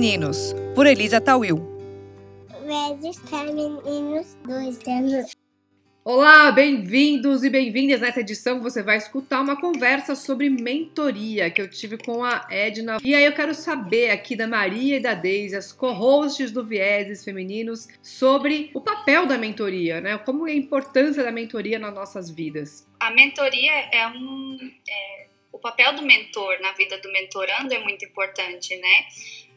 Femininos, por Elisa Tawil. Vezes Femininos, dois anos. Olá, bem-vindos e bem-vindas. Nessa edição você vai escutar uma conversa sobre mentoria que eu tive com a Edna. E aí eu quero saber aqui da Maria e da Deise, as co-hosts do Vieses Femininos, sobre o papel da mentoria, né? Como é a importância da mentoria nas nossas vidas. A mentoria é um. É, o papel do mentor na vida do mentorando é muito importante, né?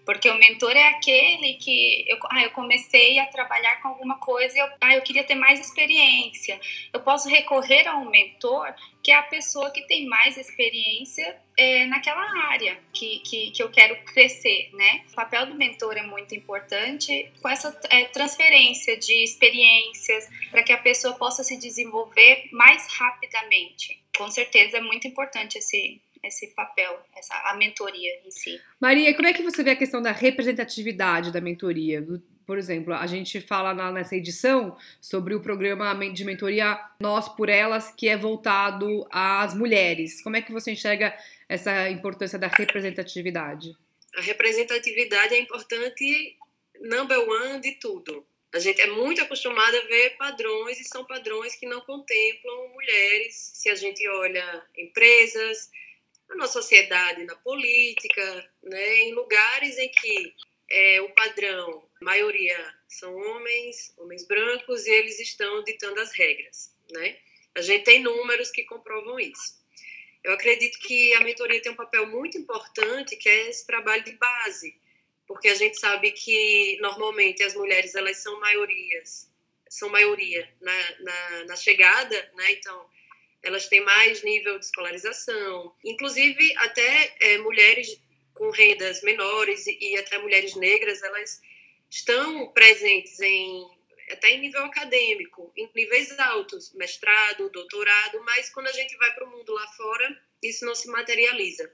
Porque o mentor é aquele que eu, ah, eu comecei a trabalhar com alguma coisa e eu, ah, eu queria ter mais experiência. Eu posso recorrer a um mentor que é a pessoa que tem mais experiência é, naquela área que, que, que, eu quero crescer, né? O papel do mentor é muito importante com essa é, transferência de experiências para que a pessoa possa se desenvolver mais rapidamente. Com certeza é muito importante esse, esse papel, essa, a mentoria em si. Maria, como é que você vê a questão da representatividade da mentoria? Por exemplo, a gente fala na, nessa edição sobre o programa de mentoria Nós por Elas, que é voltado às mulheres. Como é que você enxerga essa importância da representatividade? A representatividade é importante, number one de tudo. A gente é muito acostumada a ver padrões e são padrões que não contemplam mulheres. Se a gente olha empresas, na sociedade, na política, né, em lugares em que é, o padrão, a maioria são homens, homens brancos, e eles estão ditando as regras. Né? A gente tem números que comprovam isso. Eu acredito que a mentoria tem um papel muito importante, que é esse trabalho de base, porque a gente sabe que normalmente as mulheres elas são maiorias, são maioria na, na, na chegada, né? Então elas têm mais nível de escolarização, inclusive até é, mulheres com rendas menores e, e até mulheres negras, elas estão presentes em até em nível acadêmico, em níveis altos, mestrado, doutorado, mas quando a gente vai para o mundo lá fora, isso não se materializa.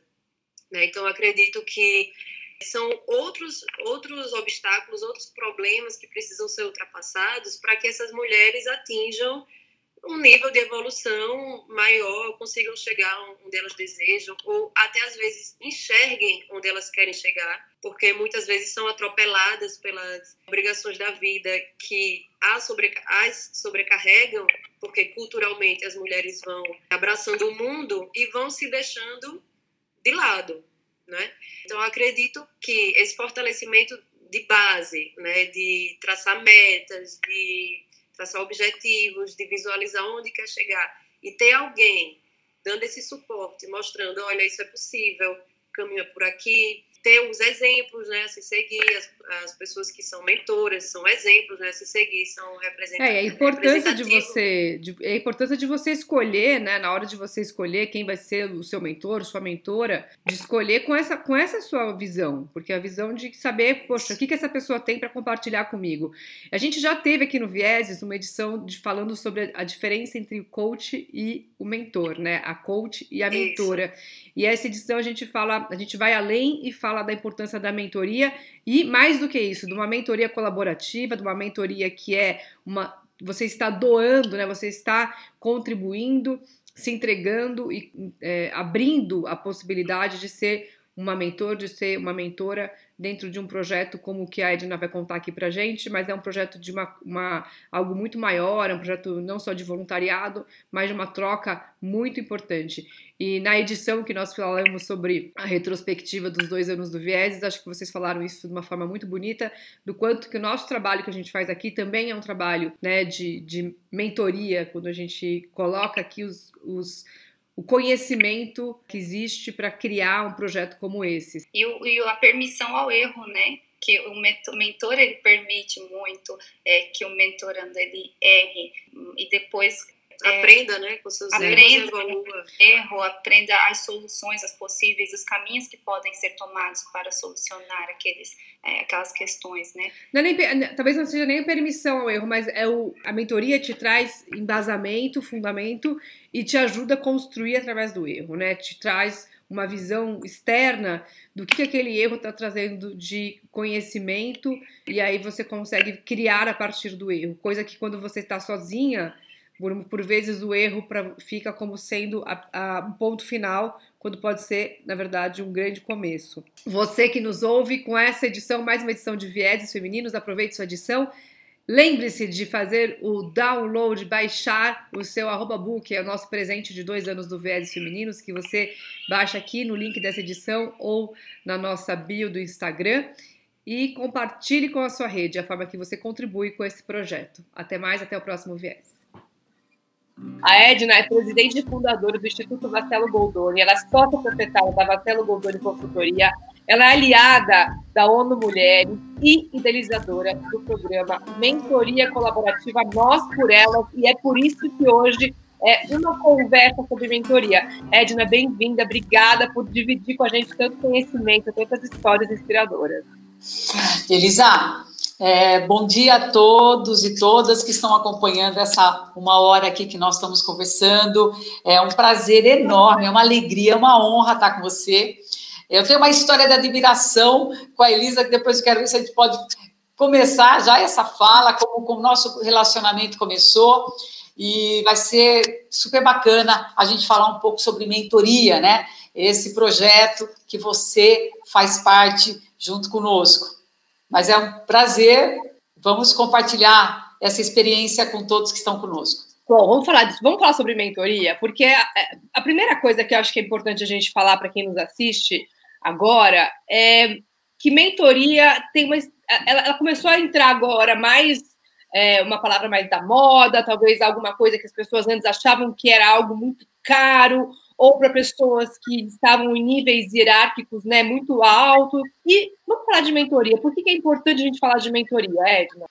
Né? Então, acredito que são outros, outros obstáculos, outros problemas que precisam ser ultrapassados para que essas mulheres atinjam um nível de evolução maior, consigam chegar onde elas desejam, ou até às vezes enxerguem onde elas querem chegar, porque muitas vezes são atropeladas pelas obrigações da vida que as, sobre, as sobrecarregam, porque culturalmente as mulheres vão abraçando o mundo e vão se deixando de lado. Né? Então, acredito que esse fortalecimento de base, né, de traçar metas, de traçar objetivos, de visualizar onde quer chegar. E ter alguém dando esse suporte, mostrando, olha, isso é possível, caminha por aqui, ter os exemplos, né, se seguir, as, as pessoas que são mentoras são exemplos, né, se seguir, são representantes. É, a importância de você, de, a importância de você escolher, né, na hora de você escolher quem vai ser o seu mentor, sua mentora, de escolher com essa, com essa sua visão, porque a visão de saber, poxa, o que, que essa pessoa tem para compartilhar comigo. A gente já teve aqui no Vieses uma edição de, falando sobre a, a diferença entre o coach e o mentor, né, a coach e a mentora. Isso. E essa edição a gente fala, a gente vai além e fala da importância da mentoria e mais do que isso, de uma mentoria colaborativa, de uma mentoria que é uma você está doando, né? Você está contribuindo, se entregando e é, abrindo a possibilidade de ser uma mentor, de ser uma mentora dentro de um projeto como o que a Edna vai contar aqui pra gente, mas é um projeto de uma, uma, algo muito maior, é um projeto não só de voluntariado, mas de uma troca muito importante. E na edição que nós falamos sobre a retrospectiva dos dois anos do Vieses, acho que vocês falaram isso de uma forma muito bonita, do quanto que o nosso trabalho que a gente faz aqui também é um trabalho né, de, de mentoria, quando a gente coloca aqui os, os o conhecimento que existe para criar um projeto como esse. E, e, a permissão ao erro, né? Que o mentor ele permite muito é, que o mentorando ele erre e depois é, aprenda, né, com seus aprenda, erros. Erro, aprenda as soluções, as possíveis, os caminhos que podem ser tomados para solucionar aqueles, é, aquelas questões, né? Não é nem, talvez não seja nem a permissão ao erro, mas é o, a mentoria te traz embasamento, fundamento e te ajuda a construir através do erro, né? Te traz uma visão externa do que, que aquele erro está trazendo de conhecimento e aí você consegue criar a partir do erro, coisa que quando você está sozinha por, por vezes o erro pra, fica como sendo um ponto final, quando pode ser, na verdade, um grande começo. Você que nos ouve com essa edição, mais uma edição de Vieses Femininos, aproveite sua edição. Lembre-se de fazer o download, baixar o seu arroba book, é o nosso presente de dois anos do Vieses Femininos, que você baixa aqui no link dessa edição ou na nossa bio do Instagram. E compartilhe com a sua rede, a forma que você contribui com esse projeto. Até mais, até o próximo Viés. A Edna é presidente e fundadora do Instituto Marcelo Goldoni, ela é sócia proprietária da Marcelo Goldoni Consultoria, ela é aliada da ONU Mulheres e idealizadora do programa Mentoria Colaborativa Nós por Elas, e é por isso que hoje é uma conversa sobre mentoria. Edna, bem-vinda, obrigada por dividir com a gente tanto conhecimento, tantas histórias inspiradoras. Elisa, é, bom dia a todos e todas que estão acompanhando essa uma hora aqui que nós estamos conversando. É um prazer enorme, é uma alegria, é uma honra estar com você. Eu tenho uma história de admiração com a Elisa, que depois eu quero ver se a gente pode começar já essa fala, como, como o nosso relacionamento começou. E vai ser super bacana a gente falar um pouco sobre mentoria, né? Esse projeto que você faz parte junto conosco. Mas é um prazer. Vamos compartilhar essa experiência com todos que estão conosco. Bom, vamos falar, vamos falar sobre mentoria, porque a, a primeira coisa que eu acho que é importante a gente falar para quem nos assiste agora é que mentoria tem uma. Ela, ela começou a entrar agora mais é, uma palavra mais da moda, talvez alguma coisa que as pessoas antes achavam que era algo muito caro ou para pessoas que estavam em níveis hierárquicos né, muito altos. E vamos falar de mentoria. Por que é importante a gente falar de mentoria, Edna?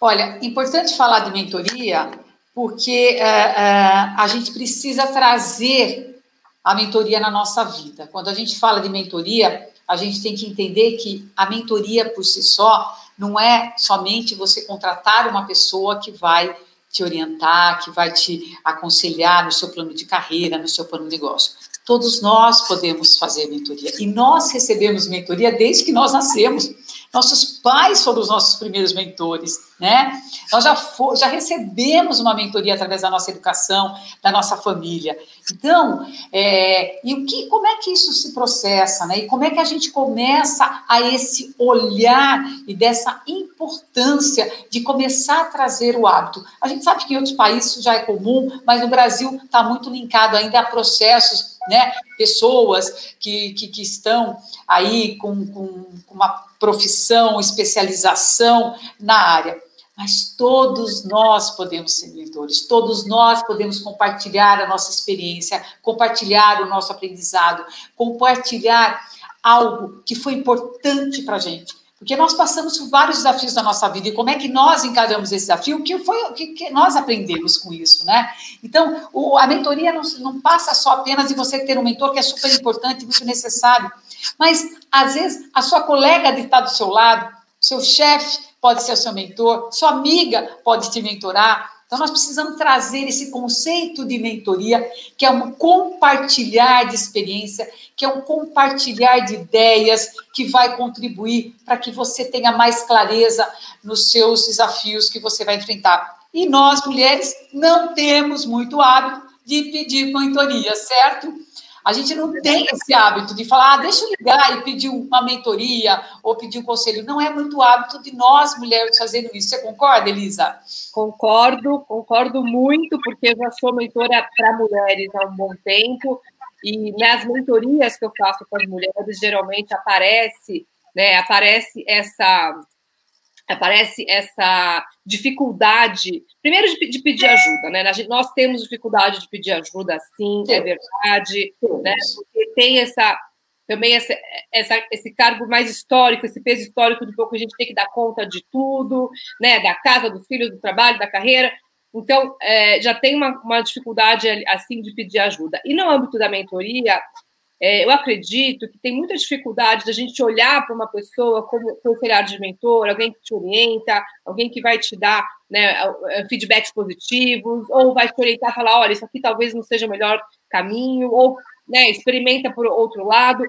Olha, importante falar de mentoria porque é, é, a gente precisa trazer a mentoria na nossa vida. Quando a gente fala de mentoria, a gente tem que entender que a mentoria por si só não é somente você contratar uma pessoa que vai te orientar, que vai te aconselhar no seu plano de carreira, no seu plano de negócio. Todos nós podemos fazer mentoria e nós recebemos mentoria desde que nós nascemos. Nossos pais foram os nossos primeiros mentores, né? Nós já, for, já recebemos uma mentoria através da nossa educação, da nossa família. Então, é, e o que, como é que isso se processa, né? E como é que a gente começa a esse olhar e dessa importância de começar a trazer o hábito? A gente sabe que em outros países isso já é comum, mas no Brasil está muito linkado ainda a processos, né? Pessoas que, que, que estão aí com, com uma profissão, especialização na área. Mas todos nós podemos ser mentores, todos nós podemos compartilhar a nossa experiência, compartilhar o nosso aprendizado, compartilhar algo que foi importante para a gente. Porque nós passamos por vários desafios da nossa vida e como é que nós encaramos esse desafio, o que foi o que, que, nós aprendemos com isso, né? Então, o, a mentoria não, não passa só apenas de você ter um mentor que é super importante, muito necessário, mas às vezes a sua colega de estar do seu lado, seu chefe pode ser o seu mentor, sua amiga pode te mentorar. Então, nós precisamos trazer esse conceito de mentoria, que é um compartilhar de experiência, que é um compartilhar de ideias, que vai contribuir para que você tenha mais clareza nos seus desafios que você vai enfrentar. E nós, mulheres, não temos muito hábito de pedir mentoria, certo? A gente não tem esse hábito de falar, ah, deixa eu ligar e pedir uma mentoria ou pedir um conselho. Não é muito hábito de nós, mulheres, fazendo isso. Você concorda, Elisa? Concordo, concordo muito, porque eu já sou mentora para mulheres há um bom tempo. E nas mentorias que eu faço com as mulheres, geralmente aparece, né, aparece essa aparece essa dificuldade, primeiro de, de, pedir ajuda, né? Nós temos dificuldade de pedir ajuda, sim, é verdade, né? Porque tem essa também essa, essa, esse cargo mais histórico, esse peso histórico de pouco a gente tem que dar conta de tudo, né? Da casa, dos filhos, do trabalho, da carreira. Então, é, já tem uma, uma dificuldade assim de pedir ajuda. E no âmbito da mentoria, é, eu acredito que tem muita dificuldade da gente olhar para uma pessoa como com esse olhar de mentor, alguém que te orienta, alguém que vai te dar né, feedbacks positivos, ou vai te orientar e falar, olha, isso aqui talvez não seja o melhor caminho, ou né, experimenta por outro lado.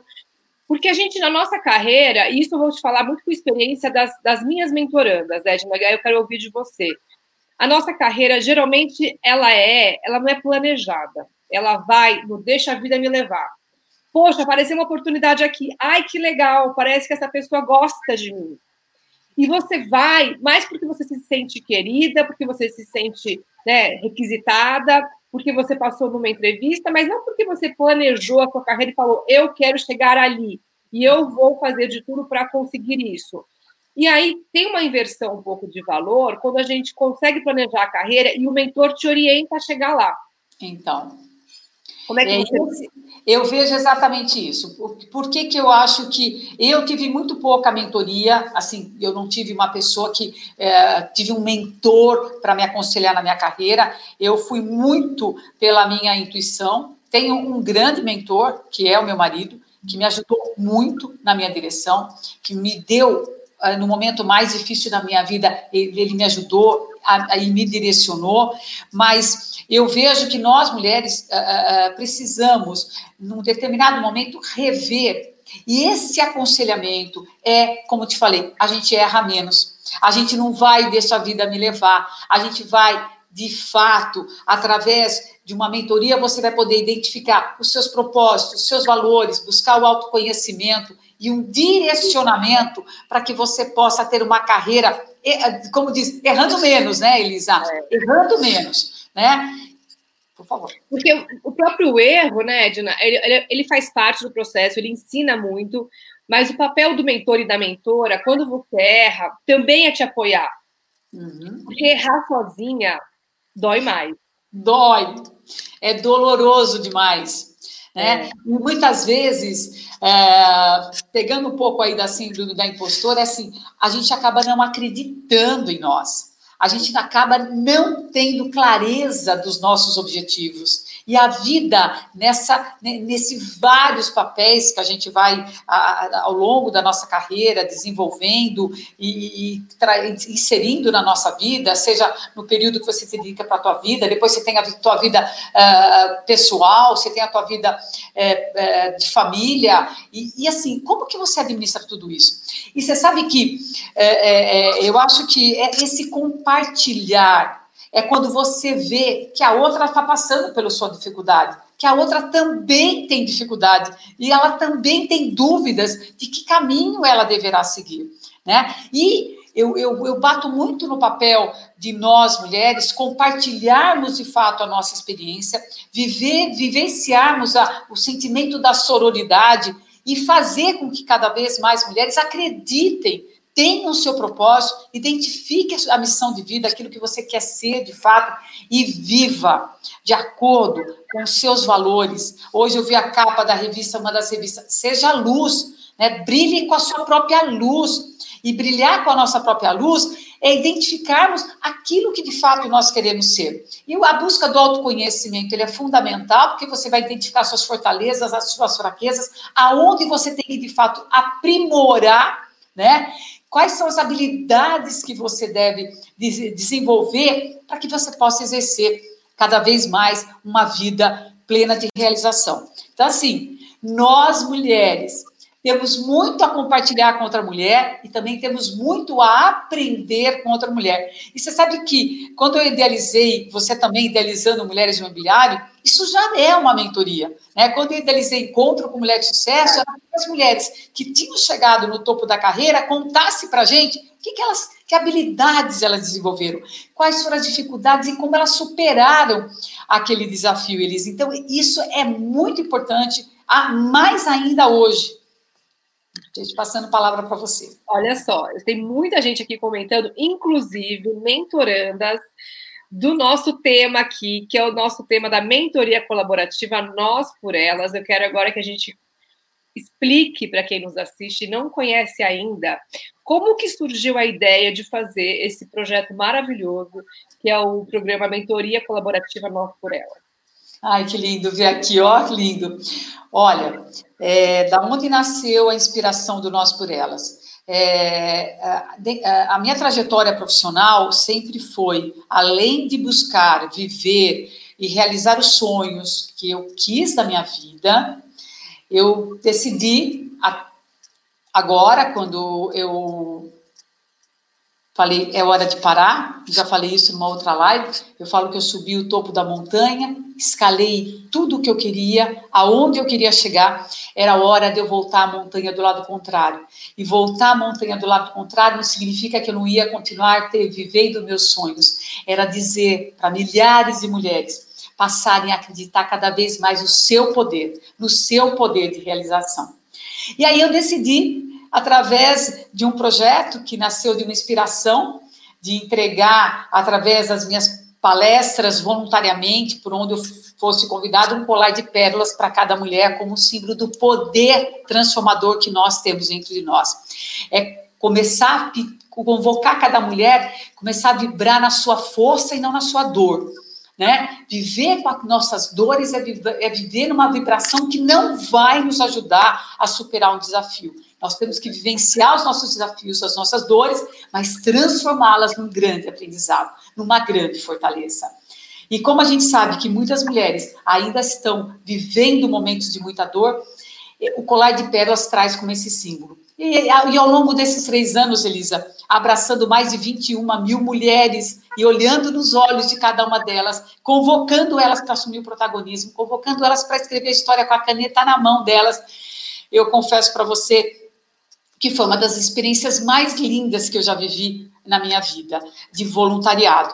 Porque a gente, na nossa carreira, e isso eu vou te falar muito com experiência das, das minhas mentorandas, Edna, eu quero ouvir de você. A nossa carreira, geralmente, ela é, ela não é planejada. Ela vai, no deixa a vida me levar. Poxa, apareceu uma oportunidade aqui. Ai, que legal, parece que essa pessoa gosta de mim. E você vai, mais porque você se sente querida, porque você se sente né, requisitada, porque você passou numa entrevista, mas não porque você planejou a sua carreira e falou, eu quero chegar ali e eu vou fazer de tudo para conseguir isso. E aí tem uma inversão um pouco de valor quando a gente consegue planejar a carreira e o mentor te orienta a chegar lá. Então. Como é que é, você... Eu vejo exatamente isso. Por, por que, que eu acho que eu tive muito pouca mentoria, assim, eu não tive uma pessoa que é, tive um mentor para me aconselhar na minha carreira. Eu fui muito pela minha intuição. Tenho um grande mentor, que é o meu marido, que me ajudou muito na minha direção, que me deu ah, no momento mais difícil da minha vida, ele, me ajudou e me direcionou, mas eu vejo que nós mulheres uh, uh, precisamos, num determinado momento, rever. E esse aconselhamento é, como te falei, a gente erra menos. A gente não vai deixar a vida me levar. A gente vai, de fato, através de uma mentoria, você vai poder identificar os seus propósitos, os seus valores, buscar o autoconhecimento e um direcionamento para que você possa ter uma carreira, como diz, errando menos, né, Elisa? É. Errando menos, né? Por favor. Porque o próprio erro, né, Edna, ele, ele faz parte do processo, ele ensina muito, mas o papel do mentor e da mentora, quando você erra, também é te apoiar. Uhum. Porque errar sozinha dói mais. Dói. É doloroso demais. Né? É. E muitas vezes é, pegando um pouco aí da síndrome da impostora, é assim, a gente acaba não acreditando em nós. A gente acaba não tendo clareza dos nossos objetivos. E a vida, nessa, nesse vários papéis que a gente vai a, ao longo da nossa carreira desenvolvendo e, e tra, inserindo na nossa vida, seja no período que você se dedica para a tua vida, depois você tem a tua vida uh, pessoal, você tem a tua vida uh, de família, e, e, assim, como que você administra tudo isso? E você sabe que eu acho que é esse compartilhar é quando você vê que a outra está passando pela sua dificuldade, que a outra também tem dificuldade e ela também tem dúvidas de que caminho ela deverá seguir, né? E eu, eu, eu bato muito no papel de nós, mulheres, compartilharmos de fato a nossa experiência, viver, vivenciarmos a, o sentimento da sororidade e fazer com que cada vez mais mulheres acreditem tenha o seu propósito, identifique a missão de vida, aquilo que você quer ser de fato e viva de acordo com os seus valores. Hoje eu vi a capa da revista, uma das revistas, seja luz, né? brilhe com a sua própria luz. E brilhar com a nossa própria luz é identificarmos aquilo que de fato nós queremos ser. E a busca do autoconhecimento ele é fundamental, porque você vai identificar suas fortalezas, as suas fraquezas, aonde você tem que de fato aprimorar, né? Quais são as habilidades que você deve desenvolver para que você possa exercer cada vez mais uma vida plena de realização? Então, assim, nós mulheres temos muito a compartilhar com outra mulher e também temos muito a aprender com outra mulher. E você sabe que quando eu idealizei, você também idealizando Mulheres de Imobiliário, isso já é uma mentoria. Né? Quando eu idealizei Encontro com Mulher de Sucesso, eram as mulheres que tinham chegado no topo da carreira contasse para a gente que, que, elas, que habilidades elas desenvolveram, quais foram as dificuldades e como elas superaram aquele desafio, Elis. Então, isso é muito importante, mais ainda hoje Gente, passando a palavra para você. Olha só, tem muita gente aqui comentando, inclusive mentorandas do nosso tema aqui, que é o nosso tema da mentoria colaborativa Nós por Elas. Eu quero agora que a gente explique para quem nos assiste e não conhece ainda como que surgiu a ideia de fazer esse projeto maravilhoso que é o programa Mentoria Colaborativa Nós por Elas. Ai, que lindo ver aqui, ó, que lindo. Olha, é, da onde nasceu a inspiração do Nós por Elas? É, a, a minha trajetória profissional sempre foi, além de buscar viver e realizar os sonhos que eu quis da minha vida, eu decidi, agora, quando eu Falei, é hora de parar. Já falei isso numa outra live. Eu falo que eu subi o topo da montanha, escalei tudo o que eu queria, aonde eu queria chegar. Era hora de eu voltar à montanha do lado contrário. E voltar à montanha do lado contrário não significa que eu não ia continuar ter, vivendo meus sonhos. Era dizer para milhares de mulheres passarem a acreditar cada vez mais no seu poder, no seu poder de realização. E aí eu decidi através de um projeto que nasceu de uma inspiração de entregar através das minhas palestras voluntariamente, por onde eu fosse convidado, um colar de pérolas para cada mulher como símbolo do poder transformador que nós temos dentro de nós. É começar a convocar cada mulher, começar a vibrar na sua força e não na sua dor. Né? Viver com as nossas dores é viver, é viver numa vibração que não vai nos ajudar a superar um desafio. Nós temos que vivenciar os nossos desafios, as nossas dores, mas transformá-las num grande aprendizado, numa grande fortaleza. E como a gente sabe que muitas mulheres ainda estão vivendo momentos de muita dor, o colar de pérolas traz como esse símbolo. E, e, ao longo desses três anos, Elisa, abraçando mais de 21 mil mulheres e olhando nos olhos de cada uma delas, convocando elas para assumir o protagonismo, convocando elas para escrever a história com a caneta na mão delas, eu confesso para você que foi uma das experiências mais lindas que eu já vivi na minha vida, de voluntariado.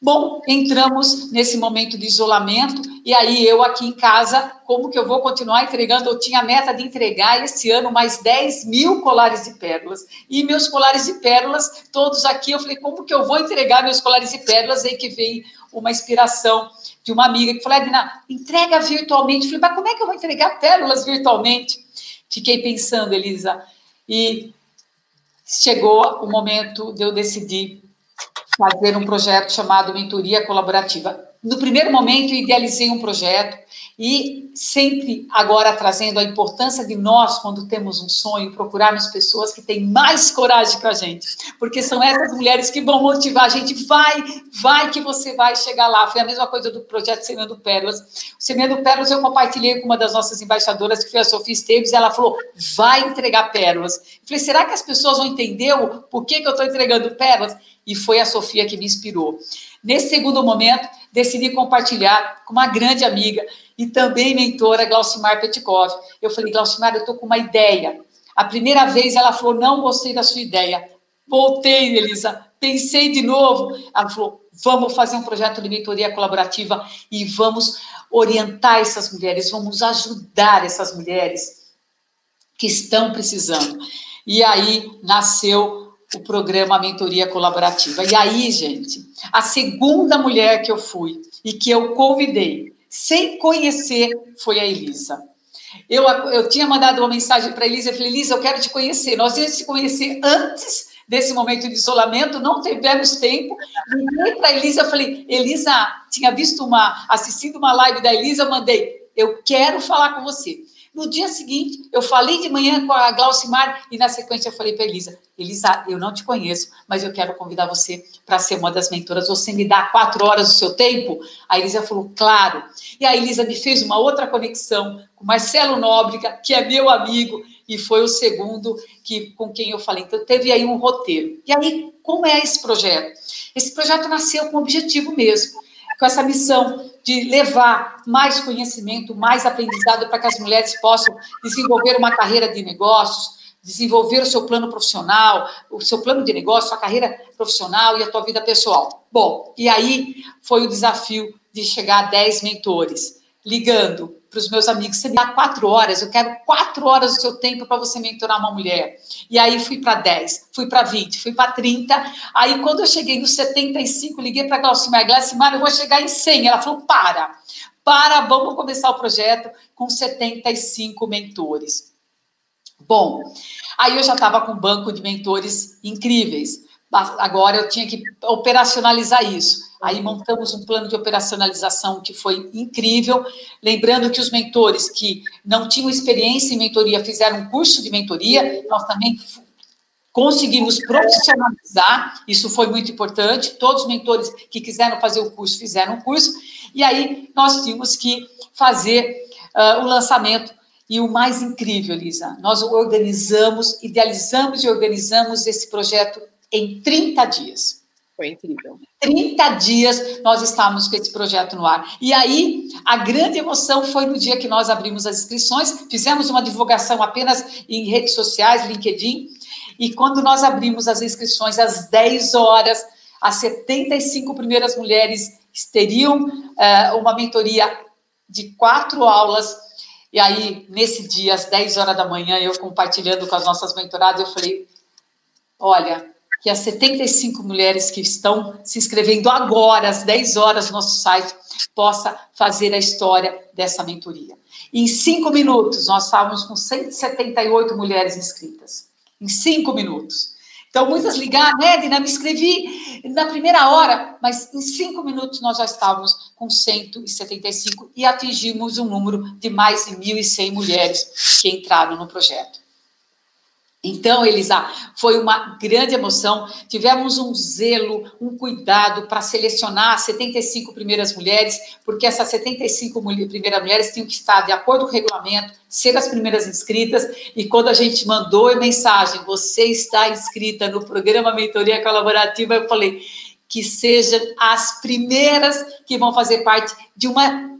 Bom, entramos nesse momento de isolamento, e aí eu aqui em casa, como que eu vou continuar entregando? Eu tinha a meta de entregar esse ano mais 10 mil colares de pérolas, e meus colares de pérolas, todos aqui, eu falei, como que eu vou entregar meus colares de pérolas? Aí que veio uma inspiração de uma amiga que falou, Edna, entrega virtualmente. Eu falei, mas como é que eu vou entregar pérolas virtualmente? Fiquei pensando, Elisa, e chegou o momento de eu decidir fazer um projeto chamado Mentoria Colaborativa. No primeiro momento, eu idealizei um projeto e sempre agora trazendo a importância de nós, quando temos um sonho, procurarmos pessoas que têm mais coragem que a gente, porque são essas mulheres que vão motivar a gente. Vai, vai que você vai chegar lá. Foi a mesma coisa do projeto Semeando Pérolas. O Pérolas eu compartilhei com uma das nossas embaixadoras, que foi a Sofia Esteves, ela falou: vai entregar pérolas. Eu falei: será que as pessoas vão entender o porquê que eu estou entregando pérolas? E foi a Sofia que me inspirou. Nesse segundo momento, decidi compartilhar com uma grande amiga e também mentora, Glaucimar Petkov. Eu falei, Glaucimar, eu estou com uma ideia. A primeira vez ela falou, não gostei da sua ideia. Voltei, Elisa, pensei de novo. Ela falou, vamos fazer um projeto de mentoria colaborativa e vamos orientar essas mulheres, vamos ajudar essas mulheres que estão precisando. E aí nasceu o programa Mentoria Colaborativa. E aí, gente, a segunda mulher que eu fui e que eu convidei, sem conhecer, foi a Elisa. Eu, eu tinha mandado uma mensagem para a Elisa, eu falei, Elisa, eu quero te conhecer. Nós íamos te conhecer antes desse momento de isolamento, não tivemos tempo. Liguei para a Elisa, eu falei, Elisa, tinha visto uma, assistindo uma live da Elisa, eu mandei, eu quero falar com você. No dia seguinte, eu falei de manhã com a Glaucimar e na sequência eu falei para Elisa, Elisa, eu não te conheço, mas eu quero convidar você para ser uma das mentoras. Você me dá quatro horas do seu tempo? A Elisa falou, claro. E a Elisa me fez uma outra conexão com Marcelo Nóbrega, que é meu amigo, e foi o segundo que com quem eu falei. Então, teve aí um roteiro. E aí, como é esse projeto? Esse projeto nasceu com o objetivo mesmo, com essa missão de levar mais conhecimento, mais aprendizado para que as mulheres possam desenvolver uma carreira de negócios, desenvolver o seu plano profissional, o seu plano de negócio, sua carreira profissional e a tua vida pessoal. Bom, e aí foi o desafio de chegar a 10 mentores, ligando para os meus amigos, você me dá quatro horas, eu quero quatro horas do seu tempo para você mentorar uma mulher. E aí fui para 10, fui para 20, fui para 30. Aí quando eu cheguei nos 75, liguei para a Glaucimar, Glaucimar, eu vou chegar em 100. Ela falou, para, para, vamos começar o projeto com 75 mentores. Bom, aí eu já estava com um banco de mentores incríveis. Agora eu tinha que operacionalizar isso. Aí montamos um plano de operacionalização que foi incrível. Lembrando que os mentores que não tinham experiência em mentoria fizeram um curso de mentoria, nós também conseguimos profissionalizar, isso foi muito importante. Todos os mentores que quiseram fazer o curso fizeram o curso, e aí nós tínhamos que fazer uh, o lançamento. E o mais incrível, Lisa, nós organizamos, idealizamos e organizamos esse projeto em 30 dias. Foi incrível. 30 dias nós estávamos com esse projeto no ar. E aí, a grande emoção foi no dia que nós abrimos as inscrições, fizemos uma divulgação apenas em redes sociais, LinkedIn, e quando nós abrimos as inscrições às 10 horas, as 75 primeiras mulheres teriam uh, uma mentoria de quatro aulas. E aí, nesse dia, às 10 horas da manhã, eu compartilhando com as nossas mentoradas, eu falei: olha, que as 75 mulheres que estão se inscrevendo agora, às 10 horas, no nosso site, possa fazer a história dessa mentoria. Em cinco minutos, nós estávamos com 178 mulheres inscritas. Em cinco minutos. Então, muitas ligaram, né, Edna, me inscrevi na primeira hora, mas em cinco minutos nós já estávamos com 175 e atingimos um número de mais de 1.100 mulheres que entraram no projeto. Então, Elisa, foi uma grande emoção. Tivemos um zelo, um cuidado para selecionar as 75 primeiras mulheres, porque essas 75 primeiras mulheres tinham que estar de acordo com o regulamento, ser as primeiras inscritas. E quando a gente mandou a mensagem, você está inscrita no programa Mentoria Colaborativa, eu falei que sejam as primeiras que vão fazer parte de uma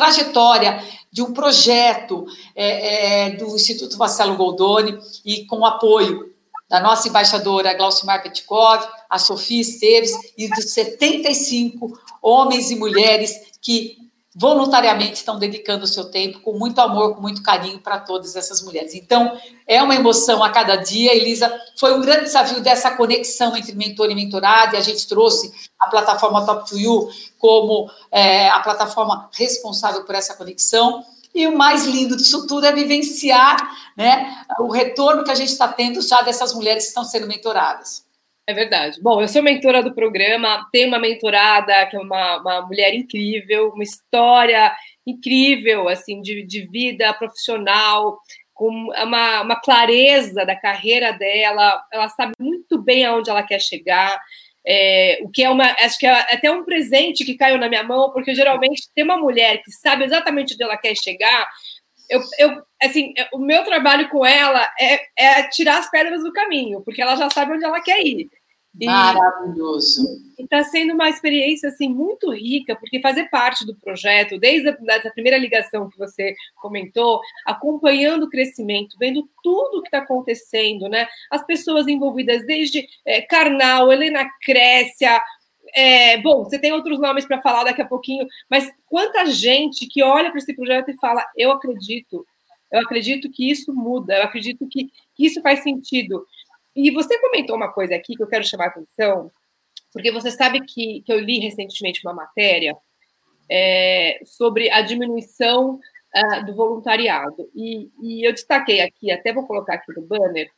trajetória de um projeto é, é, do Instituto Marcelo Goldoni e com o apoio da nossa embaixadora Glaucimar Petkov, a Sofia Esteves e dos 75 homens e mulheres que voluntariamente estão dedicando o seu tempo com muito amor, com muito carinho para todas essas mulheres. Então, é uma emoção a cada dia, Elisa. Foi um grande desafio dessa conexão entre mentor e mentorado, e a gente trouxe a plataforma Top to You como é, a plataforma responsável por essa conexão. E o mais lindo disso tudo é vivenciar né, o retorno que a gente está tendo já dessas mulheres que estão sendo mentoradas. É verdade. Bom, eu sou mentora do programa, tenho uma mentorada que é uma, uma mulher incrível, uma história incrível, assim, de, de vida profissional, com uma, uma clareza da carreira dela, ela sabe muito bem aonde ela quer chegar, é, o que é uma, acho que é até um presente que caiu na minha mão, porque geralmente tem uma mulher que sabe exatamente onde ela quer chegar, eu, eu, assim, o meu trabalho com ela é, é, tirar as pedras do caminho, porque ela já sabe onde ela quer ir. Maravilhoso. E está sendo uma experiência assim muito rica, porque fazer parte do projeto, desde a, primeira ligação que você comentou, acompanhando o crescimento, vendo tudo que está acontecendo, né? As pessoas envolvidas, desde é, Karnal, Helena Crécia, é, bom, você tem outros nomes para falar daqui a pouquinho, mas quanta gente que olha para esse projeto e fala: eu acredito, eu acredito que isso muda, eu acredito que, que isso faz sentido. E você comentou uma coisa aqui que eu quero chamar a atenção, porque você sabe que, que eu li recentemente uma matéria é, sobre a diminuição uh, do voluntariado. E, e, eu destaquei aqui, até vou colocar aqui no banner,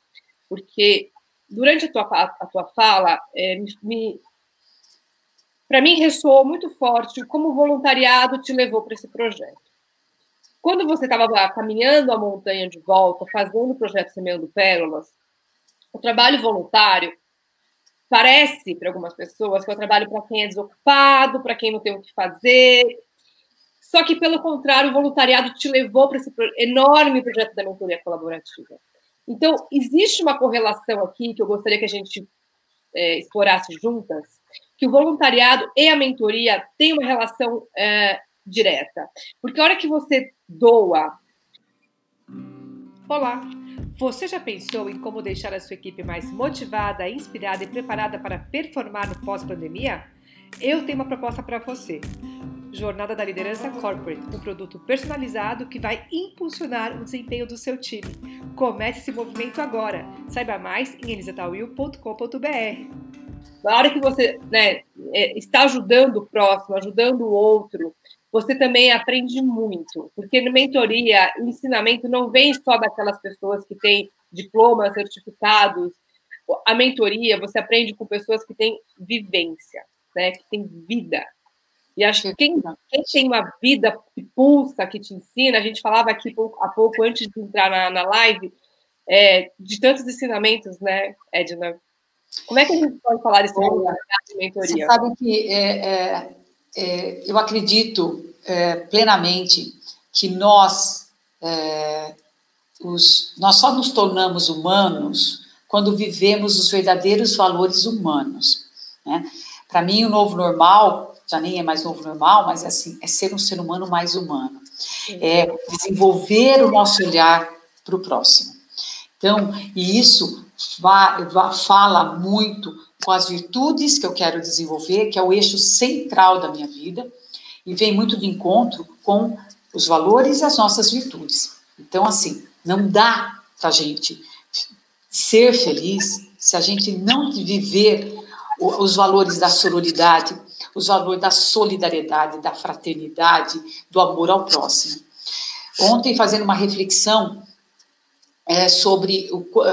porque durante a tua, a tua fala, é, me, para mim ressoou muito forte como o voluntariado te levou para esse projeto. Quando você estava caminhando a montanha de volta, fazendo o projeto Semeando Pérolas, o trabalho voluntário parece para algumas pessoas que é o trabalho para quem é desocupado, para quem não tem o que fazer. Só que, pelo contrário, o voluntariado te levou para esse enorme projeto da mentoria colaborativa. Então, existe uma correlação aqui que eu gostaria que a gente é, explorasse juntas, que o voluntariado e a mentoria têm uma relação é, direta. Porque a hora que você doa. Olá! Você já pensou em como deixar a sua equipe mais motivada, inspirada e preparada para performar no pós-pandemia? Eu tenho uma proposta para você. Jornada da Liderança Corporate, um produto personalizado que vai impulsionar o desempenho do seu time. Comece esse movimento agora. Saiba mais em elisatawil.com.br. Na hora que você né, é, está ajudando o próximo, ajudando o outro, você também aprende muito, porque mentoria, ensinamento não vem só daquelas pessoas que têm diplomas, certificados. A mentoria, você aprende com pessoas que têm vivência, né, que têm vida. E acho que quem, quem tem uma vida que pulsa, que te ensina, a gente falava aqui há pouco, antes de entrar na, na live, é, de tantos ensinamentos, né, Edna? Como é que a gente pode falar isso de mentoria? Você sabe que é, é é, eu acredito é, plenamente que nós, é, os, nós só nos tornamos humanos quando vivemos os verdadeiros valores humanos. Né? Para mim, o novo normal, já nem é mais novo normal, mas é assim, é ser um ser humano mais humano. É desenvolver o nosso olhar para o próximo. Então, e isso fala muito com as virtudes que eu quero desenvolver, que é o eixo central da minha vida, e vem muito de encontro com os valores e as nossas virtudes. Então, assim, não dá para a gente ser feliz se a gente não viver os valores da sororidade, os valores da solidariedade, da fraternidade, do amor ao próximo. Ontem, fazendo uma reflexão é, sobre,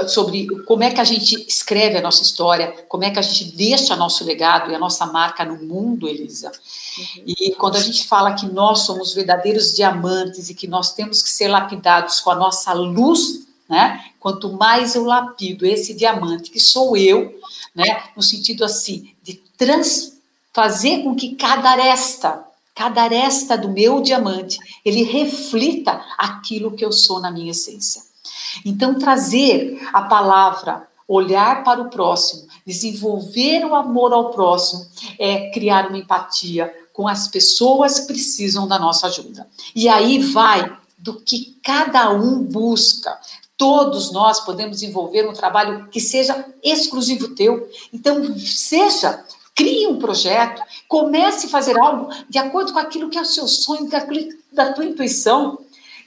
sobre como é que a gente escreve a nossa história, como é que a gente deixa nosso legado e a nossa marca no mundo, Elisa. Uhum. E quando a gente fala que nós somos verdadeiros diamantes e que nós temos que ser lapidados com a nossa luz, né? Quanto mais eu lapido esse diamante, que sou eu, né? No sentido assim, de trans, fazer com que cada aresta, cada aresta do meu diamante, ele reflita aquilo que eu sou na minha essência. Então, trazer a palavra, olhar para o próximo, desenvolver o amor ao próximo, é criar uma empatia com as pessoas que precisam da nossa ajuda. E aí vai do que cada um busca. Todos nós podemos desenvolver um trabalho que seja exclusivo teu. Então, seja crie um projeto, comece a fazer algo de acordo com aquilo que é o seu sonho, da tua intuição.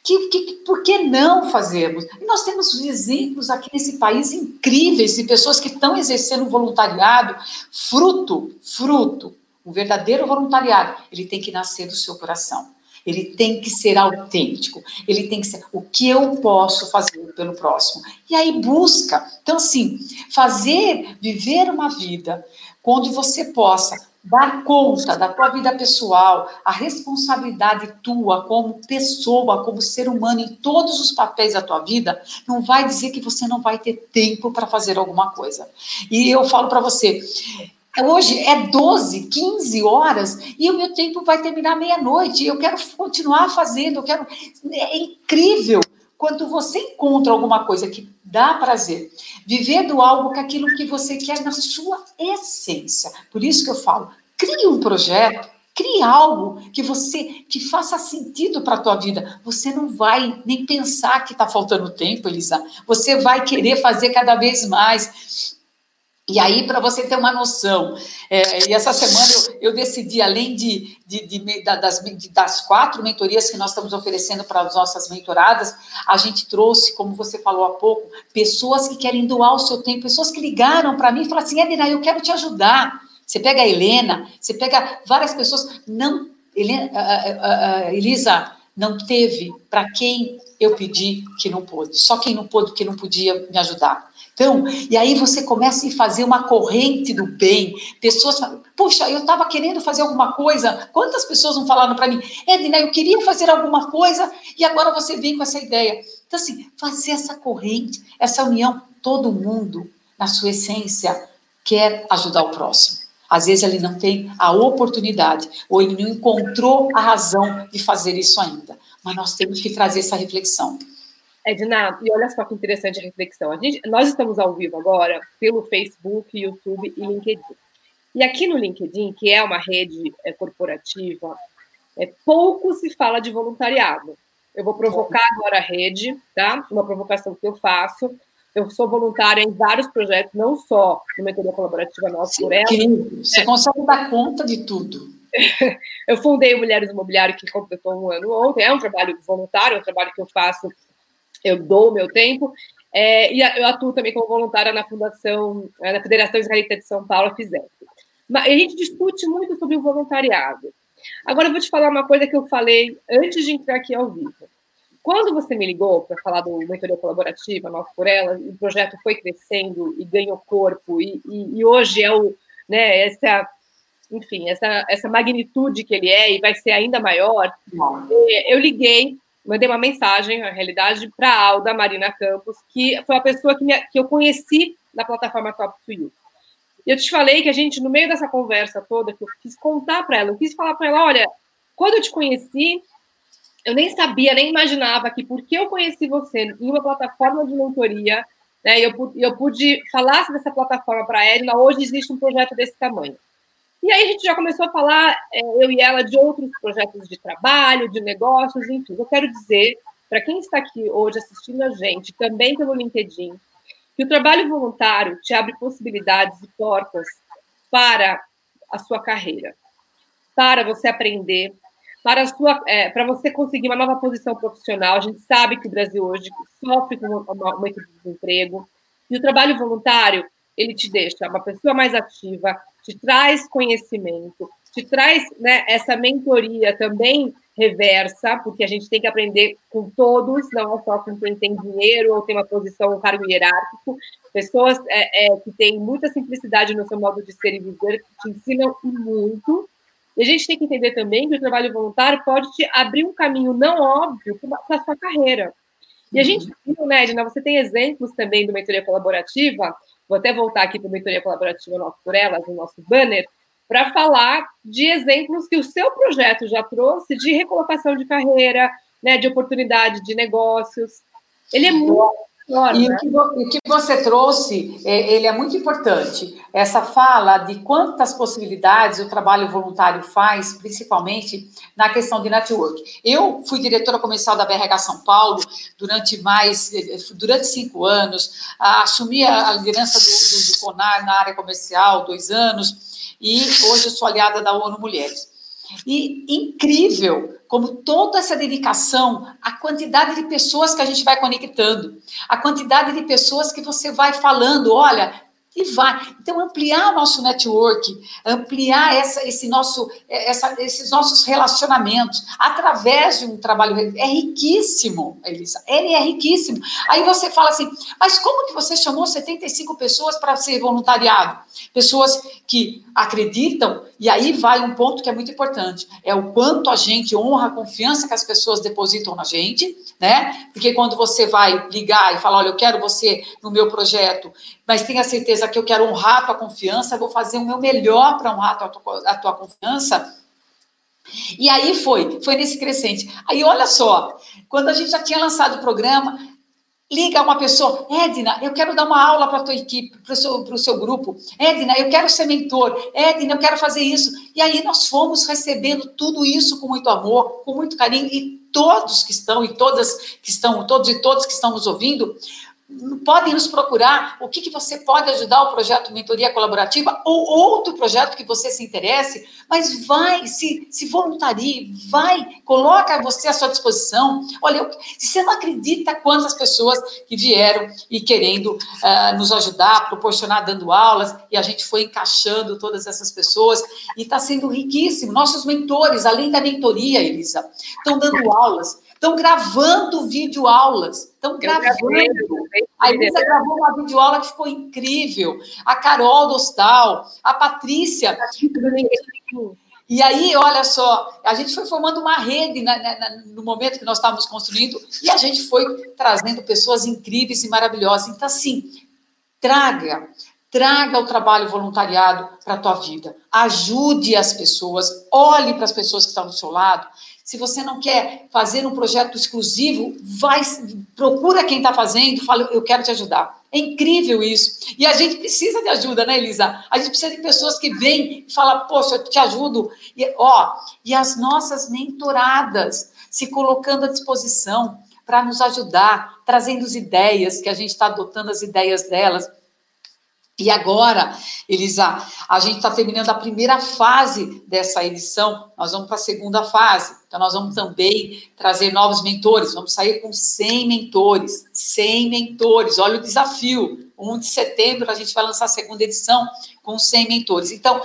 Que, que, por que não fazermos? E nós temos exemplos aqui nesse país incríveis de pessoas que estão exercendo voluntariado, fruto, fruto, um verdadeiro voluntariado. Ele tem que nascer do seu coração. Ele tem que ser autêntico. Ele tem que ser o que eu posso fazer pelo próximo. E aí busca. Então, assim, fazer, viver uma vida onde você possa dar conta da tua vida pessoal, a responsabilidade tua como pessoa, como ser humano em todos os papéis da tua vida, não vai dizer que você não vai ter tempo para fazer alguma coisa. E eu falo para você, Hoje é 12, 15 horas e o meu tempo vai terminar meia-noite. Eu quero continuar fazendo, eu quero. É incrível quando você encontra alguma coisa que dá prazer, vivendo algo com aquilo que você quer na sua essência. Por isso que eu falo, crie um projeto, crie algo que você que faça sentido para a tua vida. Você não vai nem pensar que está faltando tempo, Elisa. Você vai querer fazer cada vez mais. E aí, para você ter uma noção, é, e essa semana eu, eu decidi, além de, de, de, das, das quatro mentorias que nós estamos oferecendo para as nossas mentoradas, a gente trouxe, como você falou há pouco, pessoas que querem doar o seu tempo, pessoas que ligaram para mim e falaram assim: Edna, eu quero te ajudar. Você pega a Helena, você pega várias pessoas, não, Helena, Elisa, não teve para quem eu pedi que não pôde, só quem não pôde, que não podia me ajudar. Então, e aí você começa a fazer uma corrente do bem. Pessoas falam, puxa, eu estava querendo fazer alguma coisa. Quantas pessoas não falaram para mim, Edna, eu queria fazer alguma coisa e agora você vem com essa ideia. Então, assim, fazer essa corrente, essa união, todo mundo, na sua essência, quer ajudar o próximo. Às vezes ele não tem a oportunidade, ou ele não encontrou a razão de fazer isso ainda. Mas nós temos que trazer essa reflexão. Edna, e olha só que interessante a reflexão. A gente, nós estamos ao vivo agora pelo Facebook, YouTube e LinkedIn. E aqui no LinkedIn, que é uma rede é, corporativa, é, pouco se fala de voluntariado. Eu vou provocar agora a rede, tá? Uma provocação que eu faço. Eu sou voluntária em vários projetos, não só no Mentoria Colaborativa Nossa por Ela. Você é. consegue dar conta de tudo. eu fundei o Mulheres Imobiliário, que completou um ano ontem. É um trabalho voluntário, é um trabalho que eu faço eu dou o meu tempo. É, e eu atuo também como voluntária na Fundação, é, na Federação Israelita de São Paulo, FISEP. Mas a gente discute muito sobre o voluntariado. Agora eu vou te falar uma coisa que eu falei antes de entrar aqui ao vivo. Quando você me ligou para falar do mentoria colaborativa, Nós por Ela, o projeto foi crescendo e ganhou corpo, e, e, e hoje é o, né, essa, enfim, essa, essa magnitude que ele é e vai ser ainda maior, eu liguei mandei uma mensagem, na realidade, para a Alda Marina Campos, que foi a pessoa que, me, que eu conheci na plataforma Top to You. E eu te falei que a gente, no meio dessa conversa toda, que eu quis contar para ela, eu quis falar para ela, olha, quando eu te conheci, eu nem sabia, nem imaginava que porque eu conheci você em uma plataforma de mentoria, né? Eu, eu pude falar dessa plataforma para a Edna. Hoje existe um projeto desse tamanho. E aí a gente já começou a falar, é, eu e ela, de outros projetos de trabalho, de negócios, enfim. Eu quero dizer, para quem está aqui hoje assistindo a gente, também pelo LinkedIn, que o trabalho voluntário te abre possibilidades e portas para a sua carreira, para você aprender, para, sua, é, para você conseguir uma nova posição profissional. A gente sabe que o Brasil hoje sofre com um aumento de desemprego, e o trabalho voluntário, ele te deixa uma pessoa mais ativa, te traz conhecimento, te traz né, essa mentoria também reversa, porque a gente tem que aprender com todos, não só com quem tem dinheiro ou tem uma posição, um cargo hierárquico, pessoas é, é, que têm muita simplicidade no seu modo de ser e viver, que te ensinam muito, e a gente tem que entender também que o trabalho voluntário pode te abrir um caminho não óbvio para a sua carreira. E a gente viu, né, Edna, você tem exemplos também do mentoria colaborativa, vou até voltar aqui para a mentoria colaborativa Nosso por Elas, no nosso banner, para falar de exemplos que o seu projeto já trouxe de recolocação de carreira, né, de oportunidade de negócios. Ele é muito e o, que, o que você trouxe, é, ele é muito importante. Essa fala de quantas possibilidades o trabalho voluntário faz, principalmente na questão de network. Eu fui diretora comercial da BRH São Paulo durante mais, durante cinco anos, assumi a liderança do, do, do CONAR na área comercial, dois anos, e hoje sou aliada da ONU Mulheres. E incrível como toda essa dedicação, a quantidade de pessoas que a gente vai conectando, a quantidade de pessoas que você vai falando, olha, e vai. Então, ampliar nosso network, ampliar essa, esse nosso, essa, esses nossos relacionamentos através de um trabalho é riquíssimo, Elisa. Ele é riquíssimo. Aí você fala assim, mas como que você chamou 75 pessoas para ser voluntariado? Pessoas que acreditam, e aí vai um ponto que é muito importante: é o quanto a gente honra a confiança que as pessoas depositam na gente, né? Porque quando você vai ligar e falar, olha, eu quero você no meu projeto, mas tenha certeza que eu quero honrar a tua confiança, vou fazer o meu melhor para honrar a tua, a tua confiança. E aí foi, foi nesse crescente. Aí olha só, quando a gente já tinha lançado o programa, liga uma pessoa, Edna, eu quero dar uma aula para a tua equipe, para o seu, seu grupo. Edna, eu quero ser mentor. Edna, eu quero fazer isso. E aí nós fomos recebendo tudo isso com muito amor, com muito carinho, e todos que estão, e todas que estão, todos e todas que estão nos ouvindo, podem nos procurar o que, que você pode ajudar o projeto Mentoria Colaborativa ou outro projeto que você se interesse, mas vai, se, se voluntarie, vai, coloca você à sua disposição. Olha, eu, você não acredita quantas pessoas que vieram e querendo uh, nos ajudar, proporcionar, dando aulas, e a gente foi encaixando todas essas pessoas, e está sendo riquíssimo. Nossos mentores, além da mentoria, Elisa, estão dando aulas, estão gravando vídeo aulas, estão gravando. A Elisa gravou uma videoaula que ficou incrível. A Carol do Hostal, a Patrícia. E aí, olha só, a gente foi formando uma rede na, na, no momento que nós estávamos construindo e a gente foi trazendo pessoas incríveis e maravilhosas. Então, assim, traga, traga o trabalho voluntariado para a tua vida. Ajude as pessoas, olhe para as pessoas que estão do seu lado se você não quer fazer um projeto exclusivo, vai, procura quem está fazendo, fala, eu quero te ajudar. É incrível isso. E a gente precisa de ajuda, né, Elisa? A gente precisa de pessoas que vêm e falam, poxa, eu te ajudo. E, ó, e as nossas mentoradas se colocando à disposição para nos ajudar, trazendo as ideias, que a gente está adotando as ideias delas. E agora, Elisa, a gente está terminando a primeira fase dessa edição, nós vamos para a segunda fase. Então, nós vamos também trazer novos mentores, vamos sair com 100 mentores, 100 mentores, olha o desafio. 1 de setembro a gente vai lançar a segunda edição com 100 mentores. Então,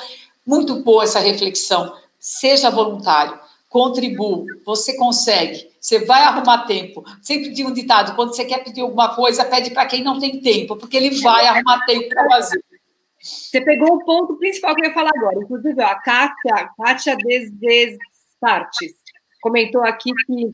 muito boa essa reflexão. Seja voluntário, contribua, você consegue. Você vai arrumar tempo. Sempre digo um ditado: quando você quer pedir alguma coisa, pede para quem não tem tempo, porque ele vai arrumar tempo para fazer. Você pegou o ponto principal que eu ia falar agora. Inclusive, a Kátia, Kátia Despartes comentou aqui que